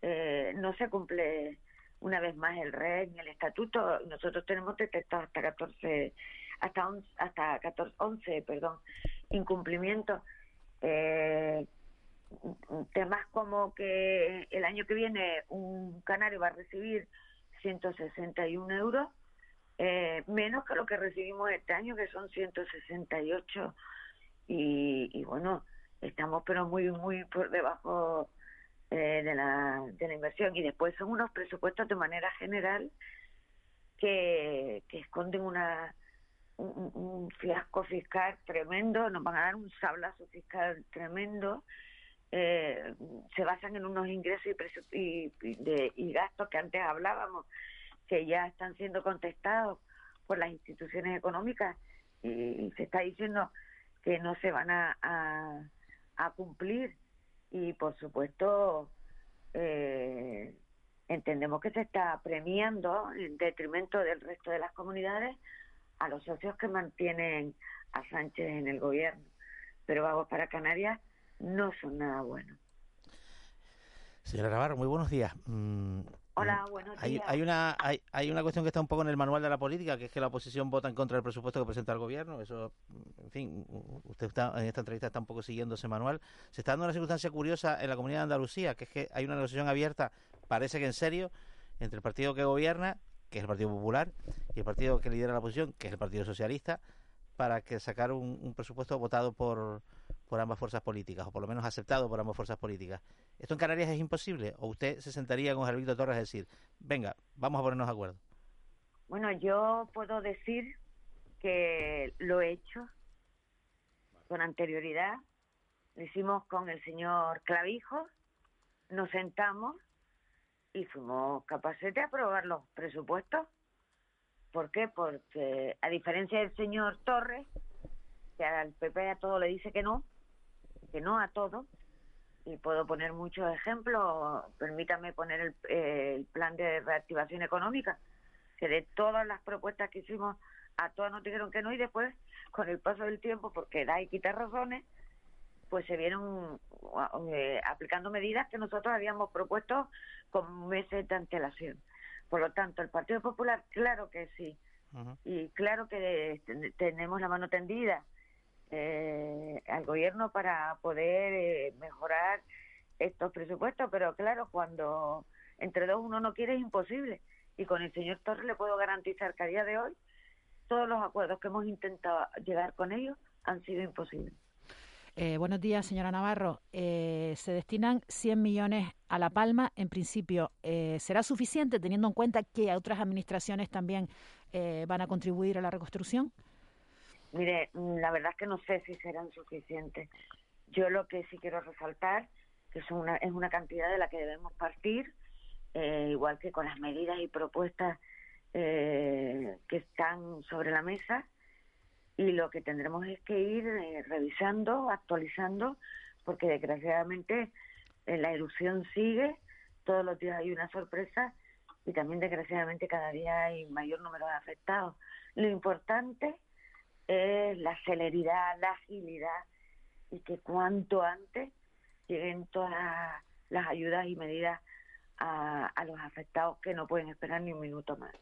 S16: Eh, no se cumple una vez más el REC ni el estatuto. Nosotros tenemos detectado hasta 14, hasta, hasta 14, 11, perdón, incumplimientos. Eh, temas como que el año que viene un canario va a recibir 161 euros, eh, menos que lo que recibimos este año, que son 168. Y, y bueno, estamos pero muy, muy por debajo eh, de, la, de la inversión. Y después son unos presupuestos de manera general que, que esconden una un, fiasco fiscal tremendo, nos van a dar un sablazo fiscal tremendo. Eh, se basan en unos ingresos y, y, de, y gastos que antes hablábamos, que ya están siendo contestados por las instituciones económicas y, se está diciendo que no se van a cumplir y por supuesto eh, entendemos que se está premiando en detrimento del resto de las comunidades a los socios que mantienen a Sánchez en el gobierno. Pero vamos, para Canarias no son nada buenos.
S12: Señora Navarro, muy buenos días.
S16: Hola, buenos
S12: días. Hay, una, hay, hay, una cuestión que está un poco en el manual de la política, que es que la oposición vota en contra del presupuesto que presenta el gobierno. Eso, en fin, usted está, en esta entrevista está un poco siguiendo ese manual. Se está dando una circunstancia curiosa en la comunidad de Andalucía, que es que hay una negociación abierta, parece que en serio, entre el partido que gobierna, que es el Partido Popular, y el partido que lidera la oposición, que es el Partido Socialista, para que sacar un presupuesto votado por, por ambas fuerzas políticas, o por lo menos aceptado por ambas fuerzas políticas. ¿Esto en Canarias es imposible? ¿O usted se sentaría con Javier Torres a decir, venga, vamos a ponernos de acuerdo?
S16: Bueno, yo puedo decir que lo he hecho con anterioridad. Lo hicimos con el señor Clavijo, nos sentamos y fuimos capaces de aprobar los presupuestos. ¿Por qué? Porque a diferencia del señor Torres, que al PP a todo le dice que no, que no a todo, y puedo poner muchos ejemplos, permítame poner el, plan de reactivación económica, que de todas las propuestas que hicimos, a todas nos dijeron que no, y después, con el paso del tiempo, porque da y quita razones, pues se vieron eh, aplicando medidas que nosotros habíamos propuesto con meses de antelación. Por lo tanto, el Partido Popular, claro que sí, y claro que tenemos la mano tendida eh, al gobierno para poder eh, mejorar estos presupuestos, pero claro, cuando entre dos uno no quiere es imposible. Y con el señor Torres le puedo garantizar que a día de hoy todos los acuerdos que hemos intentado llegar con ellos han sido imposibles.
S11: Eh, buenos días, señora Navarro. Eh, se destinan 100 millones a La Palma. En principio, eh, ¿será suficiente teniendo en cuenta que otras administraciones también van a contribuir a la reconstrucción?
S16: Mire, mm, la verdad es que no sé si serán suficientes. Yo lo que sí quiero resaltar que es una, es una cantidad de la que debemos partir, igual que con las medidas y propuestas que están sobre la mesa y lo que tendremos es que ir eh, revisando, actualizando, porque desgraciadamente eh, la erupción sigue, todos los días hay una sorpresa y también desgraciadamente cada día hay mayor número de afectados. Lo importante es la celeridad, la agilidad y que cuanto antes lleguen todas las ayudas y medidas a, a los afectados que no pueden esperar ni un minuto más.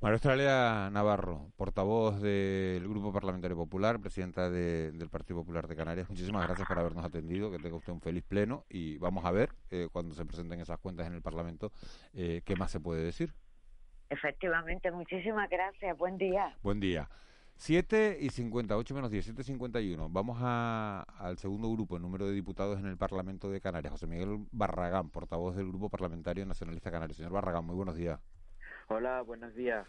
S1: María Australia Navarro, portavoz del Grupo Parlamentario Popular, presidenta del Partido Popular de Canarias, muchísimas gracias por habernos atendido, que tenga usted un feliz pleno y vamos a ver eh, cuando se presenten esas cuentas en el Parlamento eh, qué más se puede decir.
S16: Efectivamente, muchísimas gracias, buen día.
S1: Buen día. 7 y 58 menos 10, 7 y 51. Vamos a, al segundo grupo, el número de diputados en el Parlamento de Canarias. José Miguel Barragán, portavoz del Grupo Parlamentario Nacionalista Canario. Señor Barragán, muy buenos días.
S17: Hola, buenos días.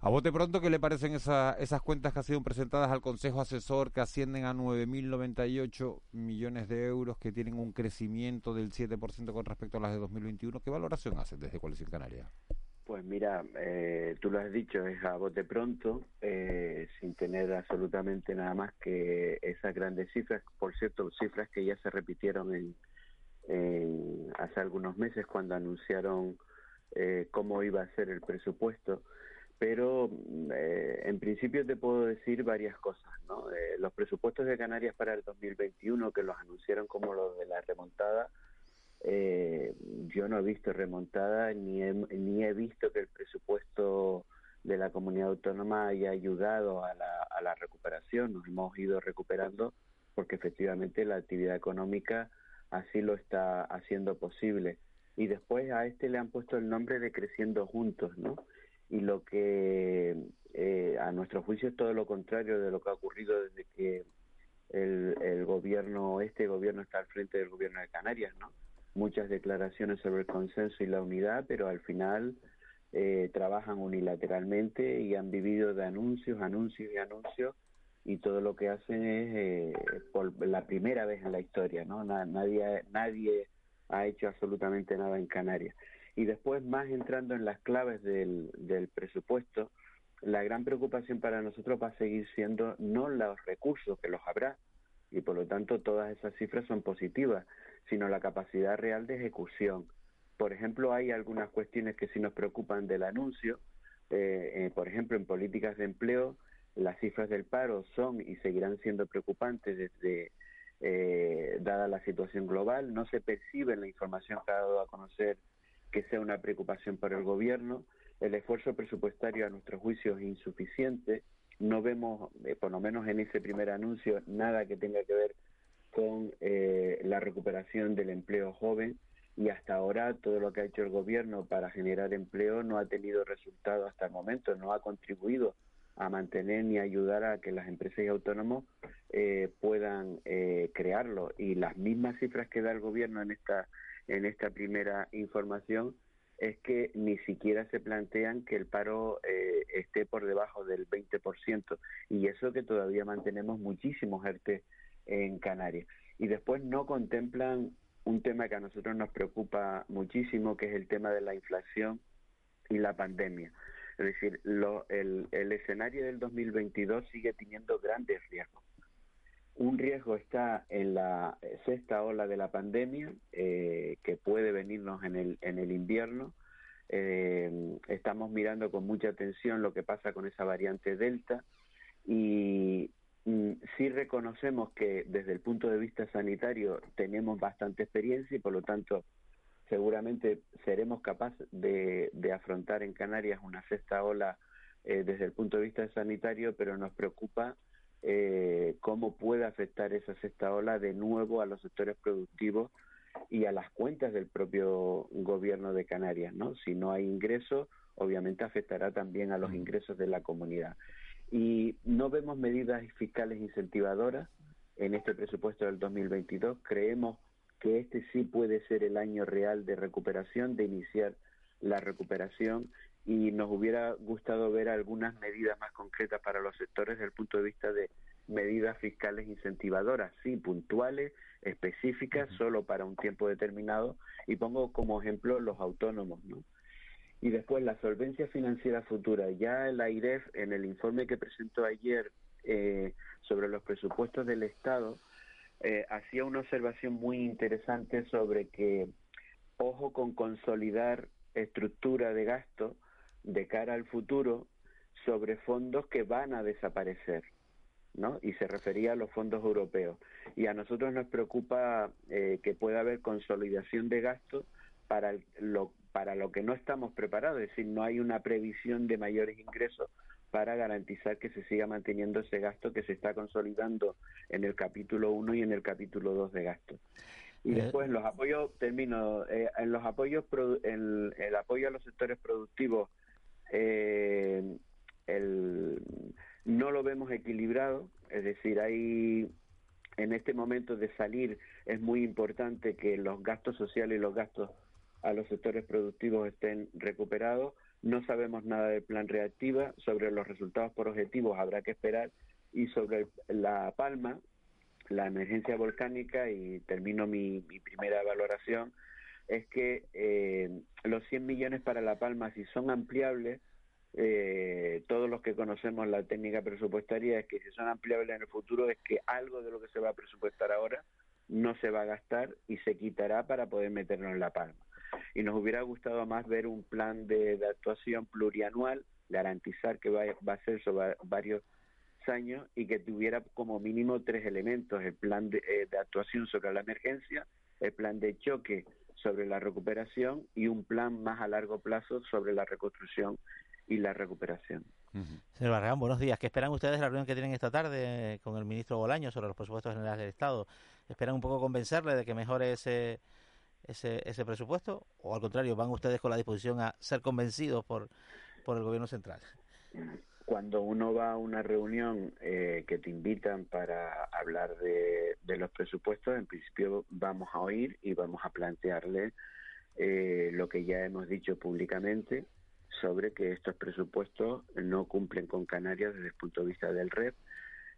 S1: A bote pronto, ¿qué le parecen esas cuentas que han sido presentadas al Consejo Asesor que ascienden a 9.098 millones de euros, que tienen un crecimiento del 7% con respecto a las de 2021? ¿Qué valoración hacen desde Coalición Canaria?
S17: Pues mira, eh, tú lo has dicho, es a bote pronto, eh, sin tener absolutamente nada más que esas grandes cifras. Por cierto, cifras que ya se repitieron en hace algunos meses cuando anunciaron eh, cómo iba a ser el presupuesto, pero eh, en principio te puedo decir varias cosas. ¿no? Los presupuestos de Canarias para el 2021, que los anunciaron como los de la remontada, yo no he visto remontada ni he, ni he visto que el presupuesto de la comunidad autónoma haya ayudado a la, a la recuperación. Nos hemos ido recuperando porque efectivamente la actividad económica así lo está haciendo posible y después a este le han puesto el nombre de Creciendo Juntos, ¿no? Y lo que eh, a nuestro juicio es todo lo contrario de lo que ha ocurrido desde que el, gobierno, este gobierno está al frente del gobierno de Canarias, ¿no? Muchas declaraciones sobre el consenso y la unidad, pero al final eh, trabajan unilateralmente y han vivido de anuncios, anuncios y anuncios y todo lo que hacen es eh, por la primera vez en la historia, ¿no? Nadie, nadie ha hecho absolutamente nada en Canarias. Y después, más entrando en las claves del, del presupuesto, la gran preocupación para nosotros va a seguir siendo no los recursos, que los habrá, y por lo tanto todas esas cifras son positivas, sino la capacidad real de ejecución. Por ejemplo, hay algunas cuestiones que sí nos preocupan del anuncio. Eh, eh, por ejemplo, en políticas de empleo, las cifras del paro son y seguirán siendo preocupantes desde eh, dada la situación global. No se percibe en la información que ha dado a conocer que sea una preocupación para el gobierno. El esfuerzo presupuestario, a nuestro juicio, es insuficiente. No vemos, por lo menos en ese primer anuncio, nada que tenga que ver con eh, la recuperación del empleo joven y hasta ahora todo lo que ha hecho el gobierno para generar empleo no ha tenido resultado hasta el momento, no ha contribuido a mantener ni ayudar a que las empresas y autónomos eh, puedan eh, crearlo. Y las mismas cifras que da el gobierno en esta, en esta primera información es que ni siquiera se plantean que el paro eh, esté por debajo del 20%. Y eso que todavía mantenemos muchísimos ERTE en Canarias. Y después no contemplan un tema que a nosotros nos preocupa muchísimo, que es el tema de la inflación y la pandemia. Es decir, el, escenario del 2022 sigue teniendo grandes riesgos. Un riesgo está en la sexta ola de la pandemia, eh, que puede venirnos en el, en el invierno. Eh, estamos mirando con mucha atención lo que pasa con esa variante Delta y sí reconocemos que desde el punto de vista sanitario tenemos bastante experiencia y por lo tanto seguramente seremos capaces de, afrontar en Canarias una sexta ola eh, desde el punto de vista sanitario, pero nos preocupa eh, cómo puede afectar esa sexta ola de nuevo a los sectores productivos y a las cuentas del propio gobierno de Canarias, ¿no? Si no hay ingresos, obviamente afectará también a los ingresos de la comunidad. Y no vemos medidas fiscales incentivadoras en este presupuesto del 2022. Creemos que este sí puede ser el año real de recuperación, de iniciar la recuperación y nos hubiera gustado ver algunas medidas más concretas para los sectores desde el punto de vista de medidas fiscales incentivadoras, sí, puntuales, específicas, solo para un tiempo determinado, y pongo como ejemplo los autónomos, ¿no? Y después la solvencia financiera futura. Ya el AIREF, en el informe que presentó ayer eh, sobre los presupuestos del Estado, eh, hacía una observación muy interesante sobre que, ojo con consolidar estructura de gasto de cara al futuro sobre fondos que van a desaparecer. ¿no? Y se refería a los fondos europeos. Y a nosotros nos preocupa eh, que pueda haber consolidación de gasto para lo, para lo que no estamos preparados, es decir, no hay una previsión de mayores ingresos para garantizar que se siga manteniendo ese gasto que se está consolidando en el capítulo 1 y en el capítulo 2 de gasto. Y eh, después en los apoyos, termino, eh, en los apoyos, en el apoyo a los sectores productivos, eh, el, no lo vemos equilibrado, es decir, hay en este momento de salir es muy importante que los gastos sociales y los gastos a los sectores productivos estén recuperados. No sabemos nada del plan reactiva, sobre los resultados por objetivos habrá que esperar y sobre La Palma, la emergencia volcánica, y termino mi, primera valoración, es que eh, los 100 millones para La Palma, si son ampliables, eh, todos los que conocemos la técnica presupuestaria es que si son ampliables en el futuro es que algo de lo que se va a presupuestar ahora no se va a gastar y se quitará para poder meterlo en La Palma y nos hubiera gustado más ver un plan de, actuación plurianual, garantizar que va, a ser sobre varios años y que tuviera como mínimo tres elementos, el plan de, eh, actuación sobre la emergencia, el plan de choque sobre la recuperación y un plan más a largo plazo sobre la reconstrucción y la recuperación.
S12: Señor Barragán, buenos días. ¿Qué esperan ustedes de la reunión que tienen esta tarde con el ministro Bolaño sobre los presupuestos generales del Estado? ¿Esperan un poco convencerle de que mejore ese, ese, ese presupuesto? ¿O al contrario, van ustedes con la disposición a ser convencidos por, por el gobierno central?
S17: Cuando uno va a una reunión eh, que te invitan para hablar de, los presupuestos, en principio vamos a oír y vamos a plantearle eh, lo que ya hemos dicho públicamente sobre que estos presupuestos no cumplen con Canarias desde el punto de vista del REP.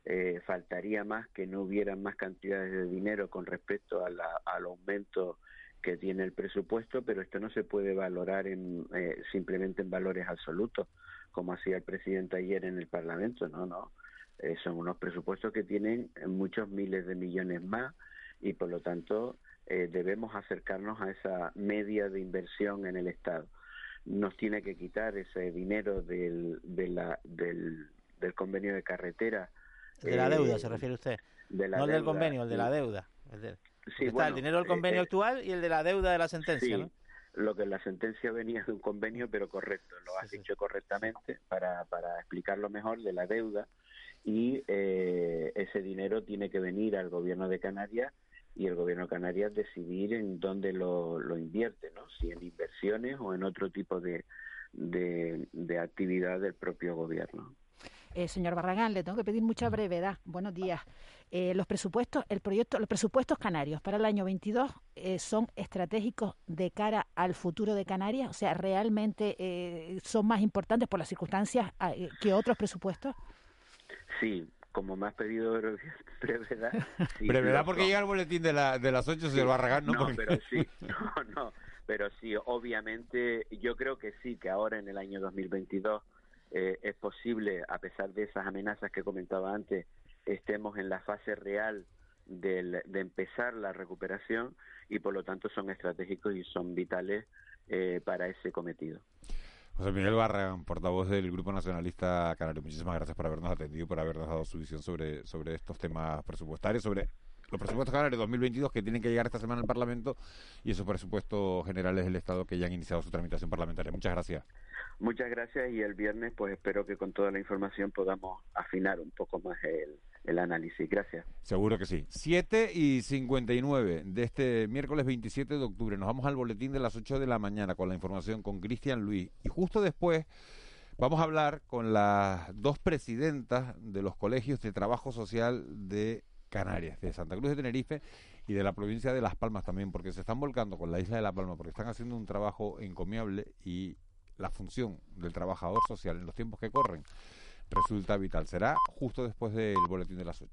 S17: Eh, faltaría más que no hubieran más cantidades de dinero con respecto al aumento que tiene el presupuesto, pero esto no se puede valorar en, eh, simplemente en valores absolutos, como hacía el presidente ayer en el Parlamento, no, no. Eh, son unos presupuestos que tienen muchos miles de millones más y por lo tanto eh, debemos acercarnos a esa media de inversión en el Estado. Nos tiene que quitar ese dinero del, de la, del, del convenio de carretera.
S12: De la deuda, se refiere usted. no del convenio, el de la deuda. Sí, está el dinero del convenio eh, eh, actual y el de la deuda de la sentencia,
S17: sí, Lo que la sentencia venía de un convenio, pero correcto, lo has dicho correctamente para, para explicarlo mejor de la deuda y eh, ese dinero tiene que venir al gobierno de Canarias y el gobierno de Canarias decidir en dónde lo, lo invierte, ¿no? Si en inversiones o en otro tipo de, de, de actividad del propio gobierno.
S11: Eh, señor Barragán, le tengo que pedir mucha brevedad. Buenos días. Eh, los presupuestos, el proyecto, los presupuestos canarios para el año 22 eh, son estratégicos de cara al futuro de Canarias, o sea, realmente son más importantes por las circunstancias que otros presupuesos.
S17: Sí, como me has pedido <laughs> brevedad.
S1: brevedad porque llega el boletín de, la, de las 8, señor Barragán,
S17: ¿no? pero sí, <laughs> no, no, pero sí, obviamente yo creo que sí, que ahora en el año 2022 eh, es posible, a pesar de esas amenazas que comentaba antes, estemos en la fase real de empezar la recuperación y por lo tanto son estratégicos y son vitales eh, para ese cometido.
S1: José Miguel Barra, portavoz del Grupo Nacionalista Canario, muchísimas gracias por habernos atendido, por habernos dado su visión sobre, sobre estos temas presupuestarios, sobre los presupuestos canarios 2022 que tienen que llegar esta semana al Parlamento y esos presupuestos generales del Estado que ya han iniciado su tramitación parlamentaria. Muchas gracias.
S17: Muchas gracias y el viernes pues espero que con toda la información podamos afinar un poco más el, el análisis. Gracias.
S1: Seguro que sí. 7 y 59 de este miércoles 27 de octubre. Nos vamos al boletín de las 8 de la mañana con la información con Cristian Luis. Y justo después vamos a hablar con las dos presidentas de los colegios de trabajo social de Canarias, de Santa Cruz de Tenerife y de la provincia de Las Palmas también, porque se están volcando con la isla de La Palma, porque están haciendo un trabajo encomiable y la función del trabajador social en los tiempos que corren resulta vital. Será justo después del boletín de las 8.